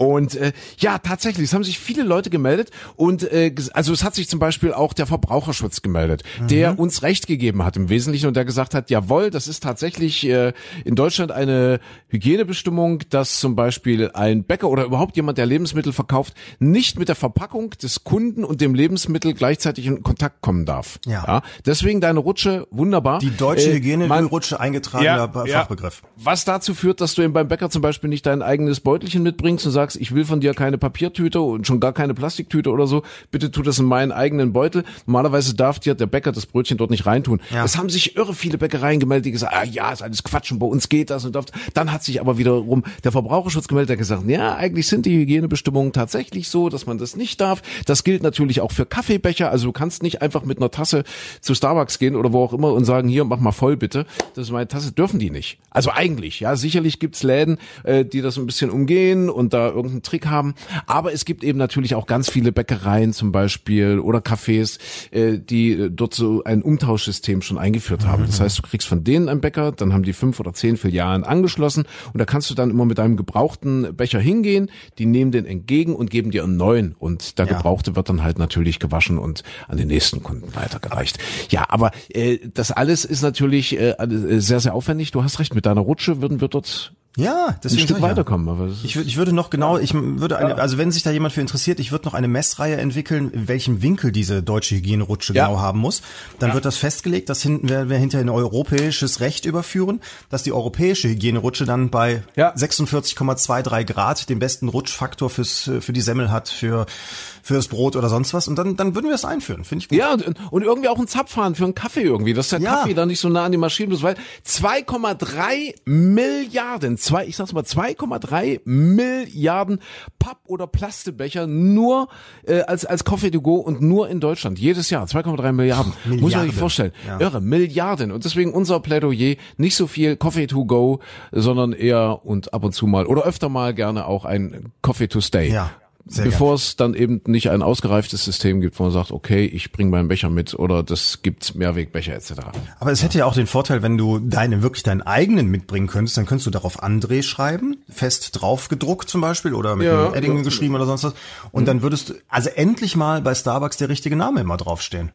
und äh, ja, tatsächlich, es haben sich viele Leute gemeldet und äh, also es hat sich zum Beispiel auch der Verbraucherschutz gemeldet, mhm. der uns Recht gegeben hat im Wesentlichen und der gesagt hat, jawohl, das ist tatsächlich äh, in Deutschland eine Hygienebestimmung, dass zum Beispiel ein Bäcker oder überhaupt jemand, der Lebensmittel verkauft, nicht mit der Verpackung des Kunden und dem Lebensmittel gleichzeitig in Kontakt kommen darf. Ja. ja deswegen deine Rutsche, wunderbar. Die deutsche äh, Hygienerutsche eingetragener ja, Fachbegriff. Ja, was dazu führt, dass du eben beim Bäcker zum Beispiel nicht dein eigenes Beutelchen mitbringst und sagst, ich will von dir keine Papiertüte und schon gar keine Plastiktüte oder so. Bitte tu das in meinen eigenen Beutel. Normalerweise darf dir der Bäcker das Brötchen dort nicht reintun. Ja. Es haben sich irre viele Bäckereien gemeldet, die gesagt, ah, ja, ist alles Quatsch und bei uns geht das und darf. Dann hat sich aber wiederum der Verbraucherschutz gemeldet, der gesagt, ja, eigentlich sind die Hygienebestimmungen tatsächlich so, dass man das nicht darf. Das gilt natürlich auch für Kaffeebecher. Also du kannst nicht einfach mit einer Tasse zu Starbucks gehen oder wo auch immer und sagen, hier, mach mal voll bitte. Das ist meine Tasse. Dürfen die nicht. Also eigentlich, ja, sicherlich gibt's Läden, äh, die das ein bisschen umgehen und da irgendeinen Trick haben. Aber es gibt eben natürlich auch ganz viele Bäckereien zum Beispiel oder Cafés, äh, die äh, dort so ein Umtauschsystem schon eingeführt haben. Das heißt, du kriegst von denen einen Bäcker, dann haben die fünf oder zehn Filialen angeschlossen und da kannst du dann immer mit deinem gebrauchten Becher hingehen, die nehmen den entgegen und geben dir einen neuen und der ja. gebrauchte wird dann halt natürlich gewaschen und an den nächsten Kunden weitergereicht. Ja, aber äh, das alles ist natürlich äh, sehr, sehr aufwendig. Du hast recht, mit deiner Rutsche würden wir dort Ja, deswegen ein Stück weiterkommen. Aber ich, ich würde noch genau, ich würde eine, also wenn sich da jemand für interessiert, ich würde noch eine Messreihe entwickeln, in welchem Winkel diese deutsche Hygienerutsche ja. genau haben muss. Dann ja. wird das festgelegt, dass hinten werden wir hinterher in europäisches Recht überführen, dass die europäische Hygienerutsche dann bei ja. 46,23 Grad den besten Rutschfaktor fürs für die Semmel hat, für fürs Brot oder sonst was. Und dann dann würden wir es einführen, finde ich gut. Ja und, und irgendwie auch ein Zapfhahn für einen Kaffee irgendwie, dass der Kaffee dann nicht so nah an die Maschine ist, weil 2,3 Milliarden zwei, ich sag's mal, 2,3 Milliarden Papp- oder Plastebecher nur äh, als als Coffee to go und nur in Deutschland jedes Jahr 2,3 Milliarden. Ach, Muss man sich vorstellen. Ja. Irre, Milliarden und deswegen unser Plädoyer nicht so viel Coffee to go, sondern eher und ab und zu mal oder öfter mal gerne auch ein Coffee to stay. Ja. Sehr bevor es dann eben nicht ein ausgereiftes System gibt, wo man sagt, okay, ich bringe meinen Becher mit oder das gibt Mehrwegbecher etc. Aber es hätte ja auch den Vorteil, wenn du deine wirklich deinen eigenen mitbringen könntest, dann könntest du darauf André schreiben, fest drauf gedruckt zum Beispiel oder mit ja, einem Edding ja. geschrieben oder sonst was. Und mhm. dann würdest du also endlich mal bei Starbucks der richtige Name immer draufstehen.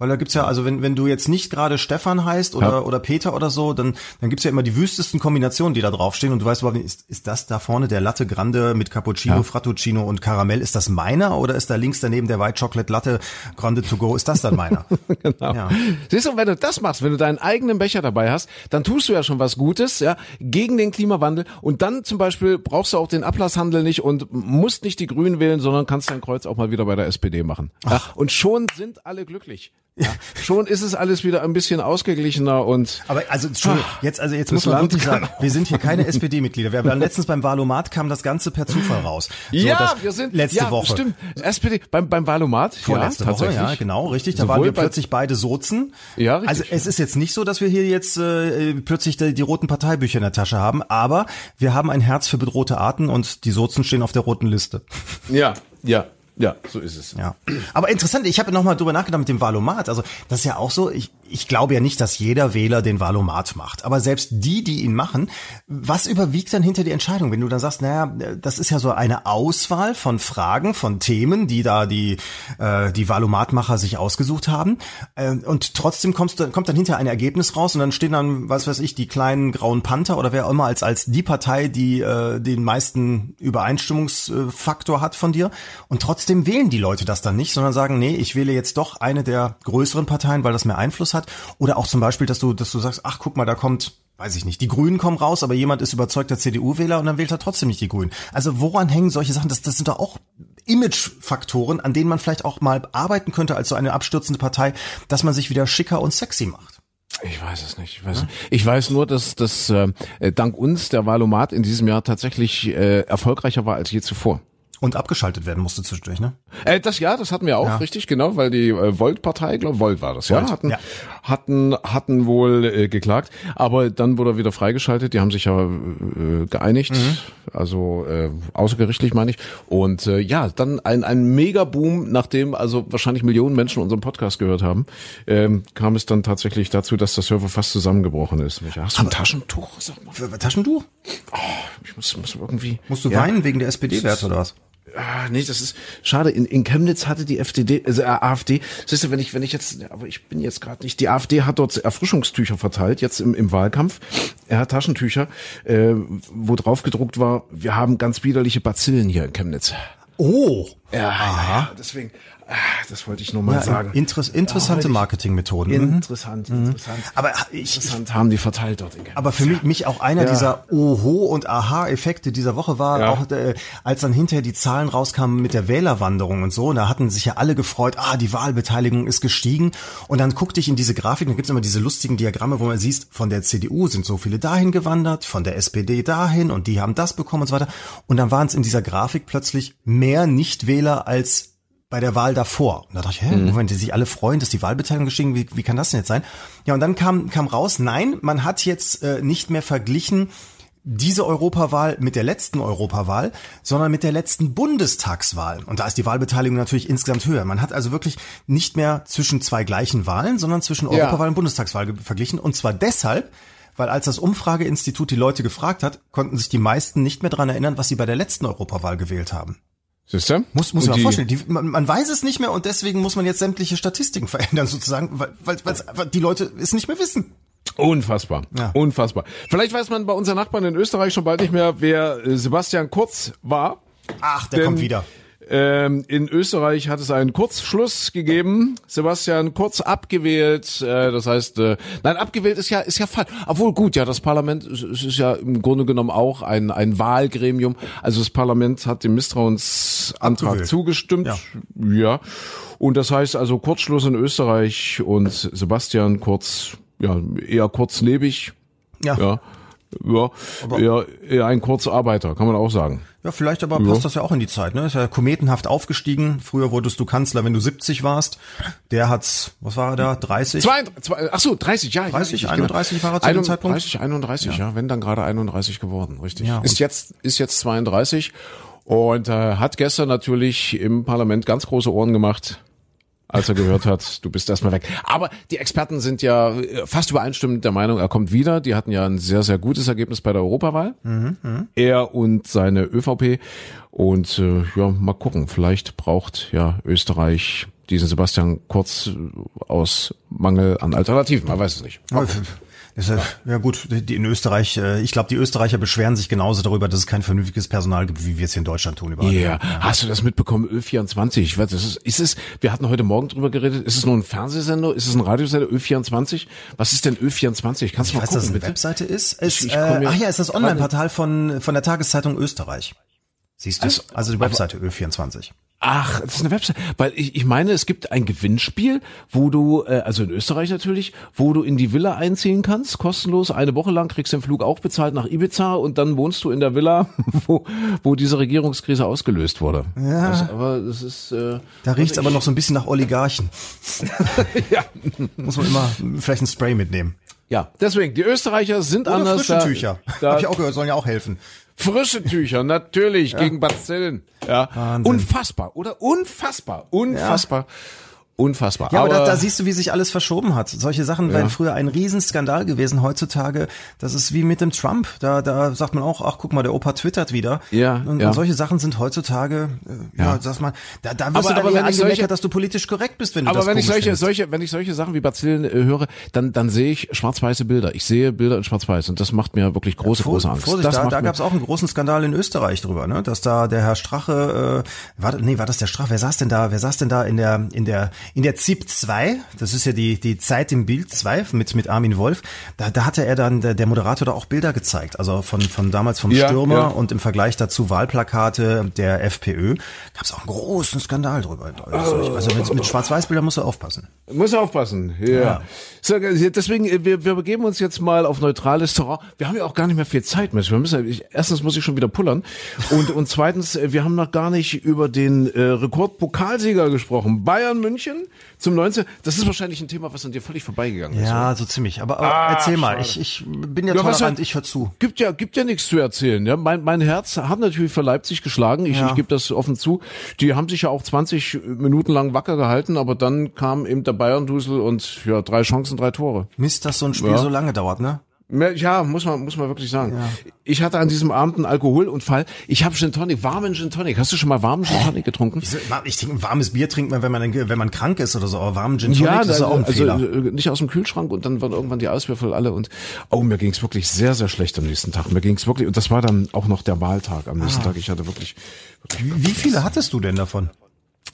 Weil da gibt's ja, also wenn, wenn du jetzt nicht gerade Stefan heißt oder, ja. oder Peter oder so, dann, dann gibt's ja immer die wüstesten Kombinationen, die da draufstehen und du weißt überhaupt nicht, ist, ist das da vorne der Latte Grande mit Cappuccino, ja. Frappuccino und Karamell, ist das meiner oder ist da links daneben der White Chocolate Latte Grande to go, ist das dann meiner? genau. Ja. Siehst du, wenn du das machst, wenn du deinen eigenen Becher dabei hast, dann tust du ja schon was Gutes, ja, gegen den Klimawandel und dann zum Beispiel brauchst du auch den Ablasshandel nicht und musst nicht die Grünen wählen, sondern kannst dein Kreuz auch mal wieder bei der SPD machen. Ja? Und schon sind alle glücklich. Ja, schon ist es alles wieder ein bisschen ausgeglichener und. Aber also Entschuldigung, jetzt also jetzt muss man Land wirklich sagen, wir sind hier keine SPD-Mitglieder. Wir waren letztens beim Valomat kam das Ganze per Zufall raus. So, ja, wir sind letzte ja, Woche. Stimmt. SPD beim beim Valomat. Vorletzte ja, Woche, ja, genau, richtig. Da Sowohl waren wir plötzlich beide Sozen. Ja, richtig. Also es ist jetzt nicht so, dass wir hier jetzt äh, plötzlich die, die roten Parteibücher in der Tasche haben, aber wir haben ein Herz für bedrohte Arten und die Sozen stehen auf der roten Liste. Ja, ja, ja, so ist es. Ja. Aber interessant, ich habe nochmal drüber nachgedacht mit dem Valomat. Also das ist ja auch so, ich, ich glaube ja nicht, dass jeder Wähler den Valomat macht. Aber selbst die, die ihn machen, was überwiegt dann hinter die Entscheidung? Wenn du dann sagst, naja, das ist ja so eine Auswahl von Fragen, von Themen, die da die, äh, die Valomatmacher sich ausgesucht haben. Äh, und trotzdem kommst du, kommt dann hinter ein Ergebnis raus und dann stehen dann, was weiß ich, die kleinen grauen Panther oder wer auch immer als, als die Partei, die äh, den meisten Übereinstimmungsfaktor hat von dir. Und trotzdem trotzdem wählen die Leute das dann nicht, sondern sagen, nee, ich wähle jetzt doch eine der größeren Parteien, weil das mehr Einfluss hat. Oder auch zum Beispiel, dass du, dass du sagst, ach guck mal, da kommt weiß ich nicht, die Grünen kommen raus, aber jemand ist überzeugter CDU-Wähler und dann wählt er trotzdem nicht die Grünen. Also woran hängen solche Sachen? Das, das sind doch auch Image-Faktoren, an denen man vielleicht auch mal arbeiten könnte als so eine abstürzende Partei, dass man sich wieder schicker und sexy macht. Ich weiß es nicht. Ich weiß, ja? ich weiß nur, dass, dass äh, dank uns der Valomat in diesem Jahr tatsächlich äh, erfolgreicher war als je zuvor. Und abgeschaltet werden musste zwischendurch, ne? Äh, das ja, das hatten wir auch, ja. richtig, genau, weil die äh, Volt-Partei, glaube Volt war das, Volt, ja, hatten, ja. hatten, hatten wohl äh, geklagt, aber dann wurde er wieder freigeschaltet, die haben sich ja äh, geeinigt, mhm. also äh, außergerichtlich meine ich. Und äh, ja, dann ein, ein Mega-Boom, nachdem also wahrscheinlich Millionen Menschen unseren Podcast gehört haben, ähm, kam es dann tatsächlich dazu, dass der Server fast zusammengebrochen ist. Hast du ein Taschentuch? Sag mal. Taschentuch? Oh, ich muss, muss irgendwie. Musst du ja. weinen wegen der SPD-Werte oder was? Ah, nee, das ist schade. In, in Chemnitz hatte die FDD, also äh, AfD. Siehst du, wenn ich, wenn ich jetzt, aber ich bin jetzt gerade nicht. Die AfD hat dort Erfrischungstücher verteilt jetzt im, im Wahlkampf. Er hat Taschentücher, äh, wo drauf gedruckt war: Wir haben ganz widerliche Bazillen hier in Chemnitz. Oh. Ja, Aha. ja deswegen. Ah, das wollte ich nur mal ja, sagen. Interess interessante Marketingmethoden. Mhm. Interessant, mhm. interessant. Aber ich, interessant haben die verteilt dort. Aber für mich, mich auch einer ja. dieser Oho und Aha-Effekte dieser Woche war ja. auch, äh, als dann hinterher die Zahlen rauskamen mit der Wählerwanderung und so. Und da hatten sich ja alle gefreut, ah, die Wahlbeteiligung ist gestiegen. Und dann guckte ich in diese Grafik, da gibt's immer diese lustigen Diagramme, wo man siehst, von der CDU sind so viele dahin gewandert, von der SPD dahin und die haben das bekommen und so weiter. Und dann waren es in dieser Grafik plötzlich mehr Nichtwähler als bei der Wahl davor. Und da dachte ich, hä, mhm. Moment, die sich alle freuen, dass die Wahlbeteiligung gestiegen, wie, wie kann das denn jetzt sein? Ja, und dann kam, kam raus, nein, man hat jetzt äh, nicht mehr verglichen diese Europawahl mit der letzten Europawahl, sondern mit der letzten Bundestagswahl. Und da ist die Wahlbeteiligung natürlich insgesamt höher. Man hat also wirklich nicht mehr zwischen zwei gleichen Wahlen, sondern zwischen Europawahl ja. und Bundestagswahl verglichen. Und zwar deshalb, weil als das Umfrageinstitut die Leute gefragt hat, konnten sich die meisten nicht mehr dran erinnern, was sie bei der letzten Europawahl gewählt haben. Siehst du? Muss, muss man vorstellen. Die, man, man weiß es nicht mehr und deswegen muss man jetzt sämtliche Statistiken verändern sozusagen, weil, weil, weil die Leute es nicht mehr wissen. Unfassbar. Ja. Unfassbar. Vielleicht weiß man bei unseren Nachbarn in Österreich schon bald nicht mehr, wer Sebastian Kurz war. Ach, der Denn, kommt wieder. Ähm, in Österreich hat es einen Kurzschluss gegeben. Sebastian Kurz abgewählt. Äh, das heißt, äh, nein, abgewählt ist ja ist ja falsch. Obwohl gut, ja, das Parlament es ist ja im Grunde genommen auch ein ein Wahlgremium. Also das Parlament hat dem Misstrauensantrag abgewählt. zugestimmt. Ja. ja. Und das heißt also Kurzschluss in Österreich und Sebastian Kurz, ja, eher kurzlebig. Ja. ja. Ja, aber eher, eher ein Kurzarbeiter, kann man auch sagen. Ja, vielleicht aber passt ja. das ja auch in die Zeit, ne? Ist ja kometenhaft aufgestiegen. Früher wurdest du Kanzler, wenn du 70 warst. Der hat's, was war er da? 30? Zwei, zwei, ach so, 30, ja. 30, ja, 31 war er zu dem Zeitpunkt. 30, 31, ja. ja, wenn dann gerade 31 geworden, richtig. Ja, ist jetzt, ist jetzt 32 und äh, hat gestern natürlich im Parlament ganz große Ohren gemacht als er gehört hat, du bist erstmal weg. Aber die Experten sind ja fast übereinstimmend der Meinung, er kommt wieder. Die hatten ja ein sehr, sehr gutes Ergebnis bei der Europawahl. Mhm, mh. Er und seine ÖVP. Und äh, ja, mal gucken. Vielleicht braucht ja Österreich diesen Sebastian Kurz aus Mangel an Alternativen. Man weiß es nicht. Ist ja, ja gut, die in Österreich, äh, ich glaube, die Österreicher beschweren sich genauso darüber, dass es kein vernünftiges Personal gibt, wie wir es hier in Deutschland tun. Überall. Yeah. Ja, hast du das mitbekommen? Ö24, ich weiß, das ist, ist es, wir hatten heute Morgen drüber geredet, ist es nur ein Fernsehsender, ist es ein Radiosender, Ö24? Was ist denn Ö24? Kannst du mal weiß, gucken, dass es eine bitte? Webseite ist? ist ich, ich äh, ach ja, ist das Online-Portal von, von der Tageszeitung Österreich. Siehst du? Also, also die Webseite Ö24. Ach, das ist eine Website. Weil ich, ich meine, es gibt ein Gewinnspiel, wo du, äh, also in Österreich natürlich, wo du in die Villa einziehen kannst, kostenlos, eine Woche lang, kriegst den Flug auch bezahlt nach Ibiza und dann wohnst du in der Villa, wo, wo diese Regierungskrise ausgelöst wurde. Ja. Das, aber das ist. Äh, da riecht's aber noch so ein bisschen nach Oligarchen. ja. Muss man immer vielleicht ein Spray mitnehmen. Ja, deswegen, die Österreicher sind Oder anders. Frische Tücher. Da, Hab ich auch gehört, sollen ja auch helfen. Frische Tücher, natürlich, ja. gegen Bazillen. Ja. Wahnsinn. Unfassbar, oder? Unfassbar, unfassbar. Ja. Unfassbar. Ja, aber, aber da, da, siehst du, wie sich alles verschoben hat. Solche Sachen ja. wären früher ein Riesenskandal gewesen. Heutzutage, das ist wie mit dem Trump. Da, da sagt man auch, ach guck mal, der Opa twittert wieder. Ja. Und, ja. und solche Sachen sind heutzutage, äh, ja, ja sag mal, da, da wirst aber, du dann aber eher angemeckert, dass du politisch korrekt bist, wenn du aber das wenn ich solche, findest. solche, wenn ich solche Sachen wie Bazillen äh, höre, dann, dann sehe ich schwarz-weiße Bilder. Ich sehe Bilder in schwarz-weiß und das macht mir wirklich große, ja, große Angst. Vorsicht, das da, da gab es auch einen großen Skandal in Österreich drüber, ne? Dass da der Herr Strache, äh, war, nee, war das der Strache? Wer saß denn da? Wer saß denn da in der, in der, in der ZIP 2? 2, das ist ja die, die Zeit im Bild 2 mit, mit Armin Wolf, da, da hatte er dann, der, der Moderator da auch Bilder gezeigt, also von, von damals vom ja, Stürmer ja. und im Vergleich dazu Wahlplakate der FPÖ, gab es auch einen großen Skandal drüber. Also, also mit, mit Schwarz-Weiß-Bildern muss er aufpassen. Muss er aufpassen, ja. ja. So, deswegen, wir, wir begeben uns jetzt mal auf neutrales Terrain. Wir haben ja auch gar nicht mehr viel Zeit, Mensch. Wir müssen, ich, erstens muss ich schon wieder pullern und, und zweitens, wir haben noch gar nicht über den äh, Rekordpokalsieger gesprochen. Bayern München zum 19. Das ist wahrscheinlich ein Thema, was an dir völlig vorbeigegangen ist. Ja, oder? so ziemlich. Aber, aber ah, erzähl mal, ich, ich bin ja, ja tolerant, ich höre zu. Gibt ja, gibt ja nichts zu erzählen. Ja, mein, mein Herz hat natürlich für Leipzig geschlagen. Ich, ja. ich gebe das offen zu. Die haben sich ja auch 20 Minuten lang wacker gehalten, aber dann kam eben der Bayern-Dusel und ja, drei Chancen, drei Tore. Mist, dass so ein Spiel ja. so lange dauert, ne? Ja, muss man, muss man wirklich sagen. Ja. Ich hatte an diesem Abend einen Alkoholunfall. Ich habe Gin Tonic, warmen Gin Tonic. Hast du schon mal warmen Gin Tonic getrunken? Ich trinke warmes Bier trinkt man, wenn man, wenn man krank ist oder so. Aber warmen Gin Tonic ja, ist auch ein also Fehler. Äh, nicht aus dem Kühlschrank und dann waren irgendwann die Auswürfel alle und oh, mir ging's wirklich sehr, sehr schlecht am nächsten Tag. Mir ging's wirklich, und das war dann auch noch der Wahltag am nächsten ah. Tag. Ich hatte wirklich, wirklich Wie viele hattest du denn davon?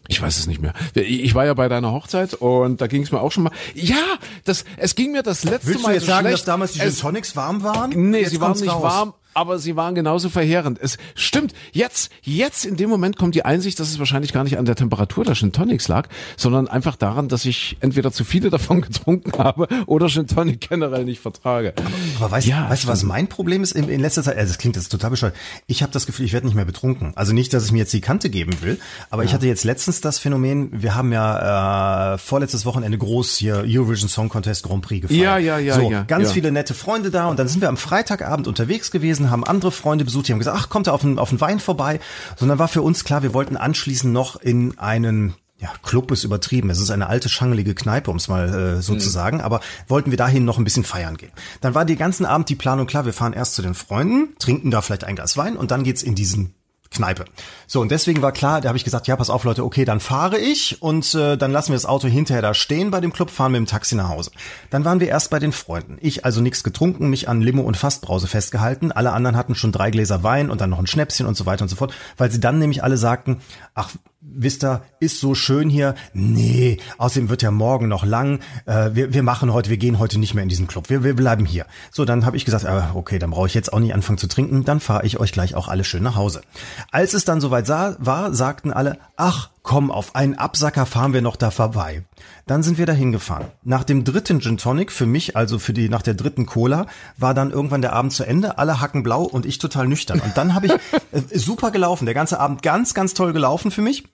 Ich weiß es nicht mehr. Ich war ja bei deiner Hochzeit und da ging es mir auch schon mal. Ja, das, es ging mir das letzte Willst Mal. Willst du jetzt so sagen, schlecht. dass damals die Gin Tonics warm waren? Nee, jetzt sie waren nicht raus. warm, aber sie waren genauso verheerend. Es stimmt. Jetzt, jetzt in dem Moment kommt die Einsicht, dass es wahrscheinlich gar nicht an der Temperatur der Gin Tonics lag, sondern einfach daran, dass ich entweder zu viele davon getrunken habe oder Gin Tonic generell nicht vertrage. Aber, aber weißt, ja, weißt du, was mein Problem ist in, in letzter Zeit? Also das klingt jetzt total bescheuert. Ich habe das Gefühl, ich werde nicht mehr betrunken. Also nicht, dass ich mir jetzt die Kante geben will, aber ja. ich hatte jetzt letztens das Phänomen, wir haben ja äh, vorletztes Wochenende groß hier Eurovision Song Contest Grand Prix gefeiert. Ja, ja, ja. So, ja, ganz ja. viele nette Freunde da und dann sind wir am Freitagabend unterwegs gewesen gewesen, haben andere Freunde besucht, die haben gesagt, ach, kommt da auf den, auf den Wein vorbei. Sondern war für uns klar, wir wollten anschließend noch in einen ja, Club ist übertrieben. Es ist eine alte, schangelige Kneipe, um es mal äh, so mhm. zu sagen. Aber wollten wir dahin noch ein bisschen feiern gehen. Dann war den ganzen Abend die Planung klar, wir fahren erst zu den Freunden, trinken da vielleicht ein Glas Wein und dann geht's in diesen Kneipe. So, und deswegen war klar, da habe ich gesagt, ja, pass auf Leute, okay, dann fahre ich und äh, dann lassen wir das Auto hinterher da stehen bei dem Club, fahren mit dem Taxi nach Hause. Dann waren wir erst bei den Freunden. Ich also nichts getrunken, mich an Limo und Fastbrause festgehalten. Alle anderen hatten schon drei Gläser Wein und dann noch ein Schnäpschen und so weiter und so fort, weil sie dann nämlich alle sagten, ach, wisst ihr, ist so schön hier. Nee, außerdem wird ja morgen noch lang. Äh, wir, wir machen heute, wir gehen heute nicht mehr in diesen Club. Wir, wir bleiben hier. So, dann habe ich gesagt, äh, okay, dann brauche ich jetzt auch nicht anfangen zu trinken. Dann fahre ich euch gleich auch alle schön nach Hause. Als es dann soweit sah, war, sagten alle, ach, komm, auf einen Absacker fahren wir noch da vorbei. Dann sind wir dahin gefahren. Nach dem dritten Gin Tonic, für mich, also für die, nach der dritten Cola, war dann irgendwann der Abend zu Ende, alle hacken blau und ich total nüchtern. Und dann habe ich äh, super gelaufen, der ganze Abend ganz, ganz toll gelaufen für mich.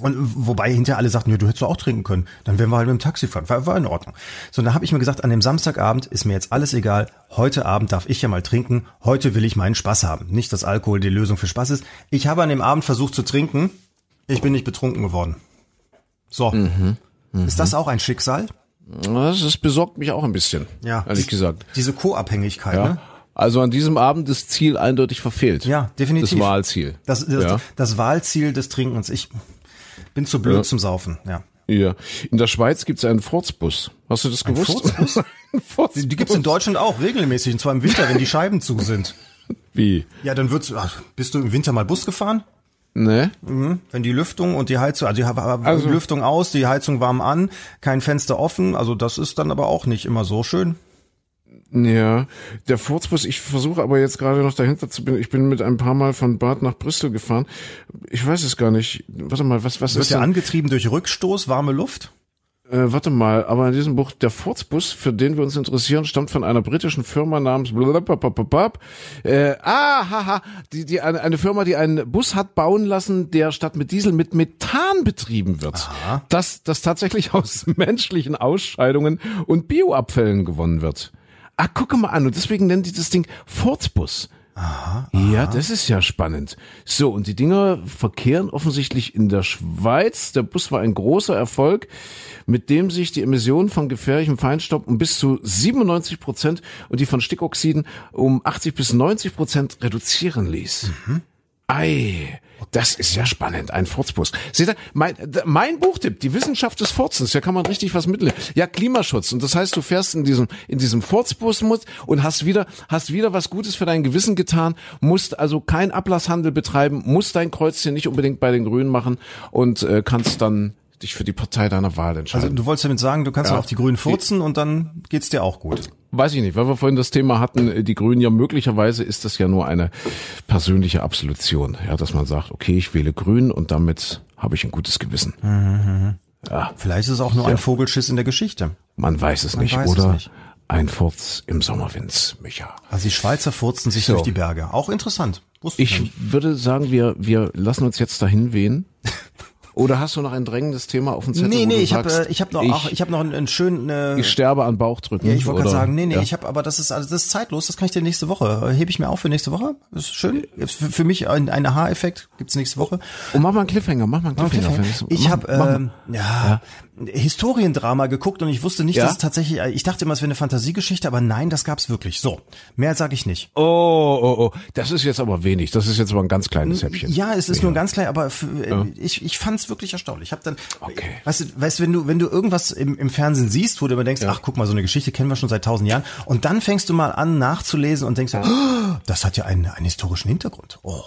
Und wobei hinterher alle sagten, ja, du hättest auch trinken können. Dann wären wir halt mit dem Taxi fahren. War, war in Ordnung. So, dann habe ich mir gesagt, an dem Samstagabend ist mir jetzt alles egal. Heute Abend darf ich ja mal trinken. Heute will ich meinen Spaß haben. Nicht, dass Alkohol die Lösung für Spaß ist. Ich habe an dem Abend versucht zu trinken. Ich bin nicht betrunken geworden. So. Mhm, mh. Ist das auch ein Schicksal? Das, das besorgt mich auch ein bisschen. Ja. Ehrlich gesagt. Diese Co-Abhängigkeit, ja. ne? Also an diesem Abend das Ziel eindeutig verfehlt. Ja, definitiv. Das Wahlziel. Das, das, ja. das Wahlziel des Trinkens. Ich bin zu blöd ja. zum Saufen, ja. Ja. In der Schweiz gibt's einen Furzbus. Hast du das ein gewusst? Ein Furzbus? Die gibt's in Deutschland auch regelmäßig, und zwar im Winter, wenn die Scheiben zu sind. Wie? Ja, dann wird's, ach, bist du im Winter mal Bus gefahren? Ne? Mhm. Wenn die Lüftung und die Heizung, also die also, Lüftung aus, die Heizung warm an, kein Fenster offen, also das ist dann aber auch nicht immer so schön. Ja, der Furzbus, ich versuche aber jetzt gerade noch dahinter zu bin. Ich bin mit ein paar Mal von Bad nach Brüssel gefahren. Ich weiß es gar nicht. Warte mal, was, was Wird ist der angetrieben durch Rückstoß, warme Luft? Äh, warte mal, aber in diesem Buch, der Furzbus, für den wir uns interessieren, stammt von einer britischen Firma namens äh, ah, haha, die, die, eine, eine Firma, die einen Bus hat bauen lassen, der statt mit Diesel mit Methan betrieben wird. Aha. Das, das tatsächlich aus menschlichen Ausscheidungen und Bioabfällen gewonnen wird. Ah, gucke mal an. Und deswegen nennen die das Ding Furzbus. Aha, aha. Ja, das ist ja spannend. So, und die Dinger verkehren offensichtlich in der Schweiz. Der Bus war ein großer Erfolg, mit dem sich die Emissionen von gefährlichem Feinstaub um bis zu 97 Prozent und die von Stickoxiden um 80 bis 90 Prozent reduzieren ließ. Mhm. Ei, das ist ja spannend, ein Furzbus. Seht ihr, mein, mein Buchtipp, die Wissenschaft des Furzens, ja kann man richtig was mitnehmen. Ja, Klimaschutz. Und das heißt, du fährst in diesem, in diesem Furzbus und hast wieder, hast wieder was Gutes für dein Gewissen getan, musst also kein Ablasshandel betreiben, musst dein Kreuzchen nicht unbedingt bei den Grünen machen und äh, kannst dann dich für die Partei deiner Wahl entscheiden. Also du wolltest damit sagen, du kannst ja. auf die Grünen furzen und dann geht's dir auch gut. Weiß ich nicht, weil wir vorhin das Thema hatten, äh, die Grünen ja möglicherweise ist das ja nur eine persönliche Absolution, ja, dass man sagt, okay, ich wähle Grün und damit habe ich ein gutes Gewissen. Mhm. Ja. Vielleicht ist es auch nur ja. ein Vogelschiss in der Geschichte. Man weiß es man nicht, weiß oder? Es nicht. Ein Furz im Sommerwind, Micha. Also die Schweizer furzen sich so. durch die Berge. Auch interessant. Wusste ich nicht. würde sagen, wir, wir lassen uns jetzt dahin wehen. Oder hast du noch ein drängendes Thema auf dem Zettel? Nee, nee, ich habe äh, ich hab noch ich, auch, ich habe noch einen, einen schönen äh, Ich sterbe an Bauchdrücken. Ja, ich wollte gerade sagen, nee, nee, ja. ich habe aber das ist also das ist zeitlos, das kann ich dir nächste Woche hebe ich mir auf für nächste Woche. Das ist schön. Für, für mich ein, ein Aha-Effekt gibt's nächste Woche. Und mach mal einen Cliffhanger, mach mal einen Cliffhanger. Cliffhanger. Ich habe ähm, ja, ja, Historiendrama geguckt und ich wusste nicht, ja? dass es tatsächlich, ich dachte immer, es wäre eine Fantasiegeschichte, aber nein, das gab's wirklich. So, mehr sage ich nicht. Oh, oh, oh, das ist jetzt aber wenig. Das ist jetzt aber ein ganz kleines Häppchen. Ja, es ist ja. nur ganz klein, aber für, ja. ich, ich fand es wirklich erstaunlich. Ich habe dann, okay. weißt du, weißt, wenn du, wenn du irgendwas im, im Fernsehen siehst, wo du immer denkst, ach, guck mal, so eine Geschichte kennen wir schon seit tausend Jahren, und dann fängst du mal an nachzulesen und denkst, oh, das hat ja einen, einen historischen Hintergrund. Oh.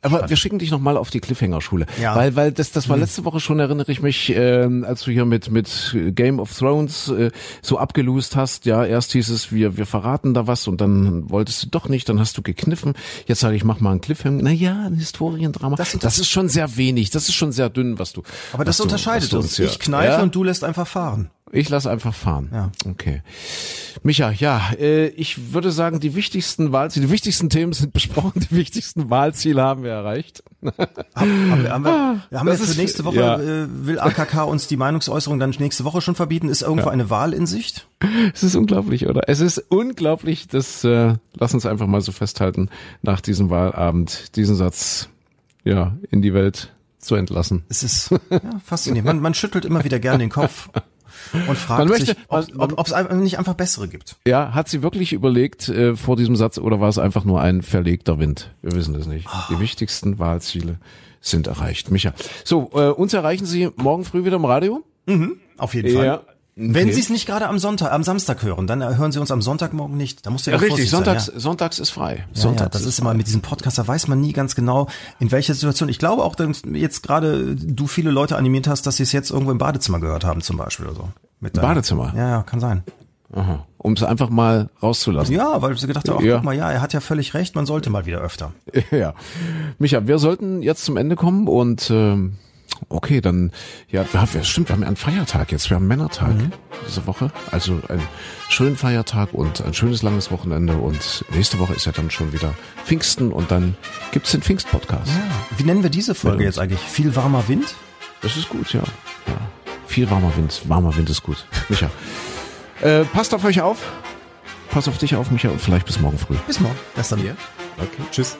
Aber wir schicken dich nochmal auf die Cliffhanger-Schule. Ja. Weil, weil das, das war hm. letzte Woche schon, erinnere ich mich, ähm, als du hier mit, mit Game of Thrones äh, so abgelost hast. Ja, erst hieß es, wir, wir verraten da was und dann wolltest du doch nicht, dann hast du gekniffen. Jetzt sage ich, mach mal ein Cliffhanger. Naja, ein Historiendrama. Das, das, ist schon sehr wenig, das ist schon sehr dünn, was du. Aber das unterscheidet du, uns. Ich kneife ja? und du lässt einfach fahren. Ich lasse einfach fahren. Ja. Okay. Micha, ja, äh, ich würde sagen, die wichtigsten Wahlziele, die wichtigsten Themen sind besprochen, die wichtigsten Wahlziele haben wir erreicht. haben, wir, haben wir, ah, haben wir für nächste Woche, ja. äh, will AKK uns die Meinungsäußerung dann nächste Woche schon verbieten? Ist irgendwo ja. eine Wahl in Sicht? Es ist unglaublich, oder? Es ist unglaublich, das äh, lass uns einfach mal so festhalten, nach diesem Wahlabend diesen Satz ja in die Welt zu entlassen. Es ist ja, faszinierend. Man, man schüttelt immer wieder gern den Kopf und fragt möchte, sich, ob es nicht einfach bessere gibt. Ja, hat sie wirklich überlegt äh, vor diesem Satz oder war es einfach nur ein verlegter Wind? Wir wissen es nicht. Oh. Die wichtigsten Wahlziele sind erreicht. Micha. So, äh, uns erreichen Sie morgen früh wieder im Radio? Mhm, auf jeden Fall. Ja. Okay. Wenn Sie es nicht gerade am Sonntag, am Samstag hören, dann hören Sie uns am Sonntagmorgen nicht. Da musst du ja, ja richtig. Sonntags, sein, ja. sonntags ist frei. Ja, sonntags ja, das ist, ist immer mit diesem Podcast, da weiß man nie ganz genau, in welcher Situation. Ich glaube auch, dass jetzt gerade du viele Leute animiert hast, dass sie es jetzt irgendwo im Badezimmer gehört haben, zum Beispiel oder so. Mit Badezimmer? Ja, ja, kann sein. Um es einfach mal rauszulassen. Ja, weil sie gedacht haben, ja. guck mal, ja, er hat ja völlig recht, man sollte mal wieder öfter. Ja. Micha, wir sollten jetzt zum Ende kommen und ähm, okay, dann, ja, wir, stimmt, wir haben einen Feiertag jetzt, wir haben Männertag mhm. diese Woche. Also einen schönen Feiertag und ein schönes langes Wochenende und nächste Woche ist ja dann schon wieder Pfingsten und dann gibt's den Pfingst-Podcast. Ja. Wie nennen wir diese Folge jetzt eigentlich? Viel warmer Wind? Das ist gut, ja. ja. Viel warmer Wind, warmer Wind ist gut. Micha. Äh, passt auf euch auf. Pass auf dich auf, Micha, und vielleicht bis morgen früh. Bis morgen. Das dann. Ja. Okay. Tschüss.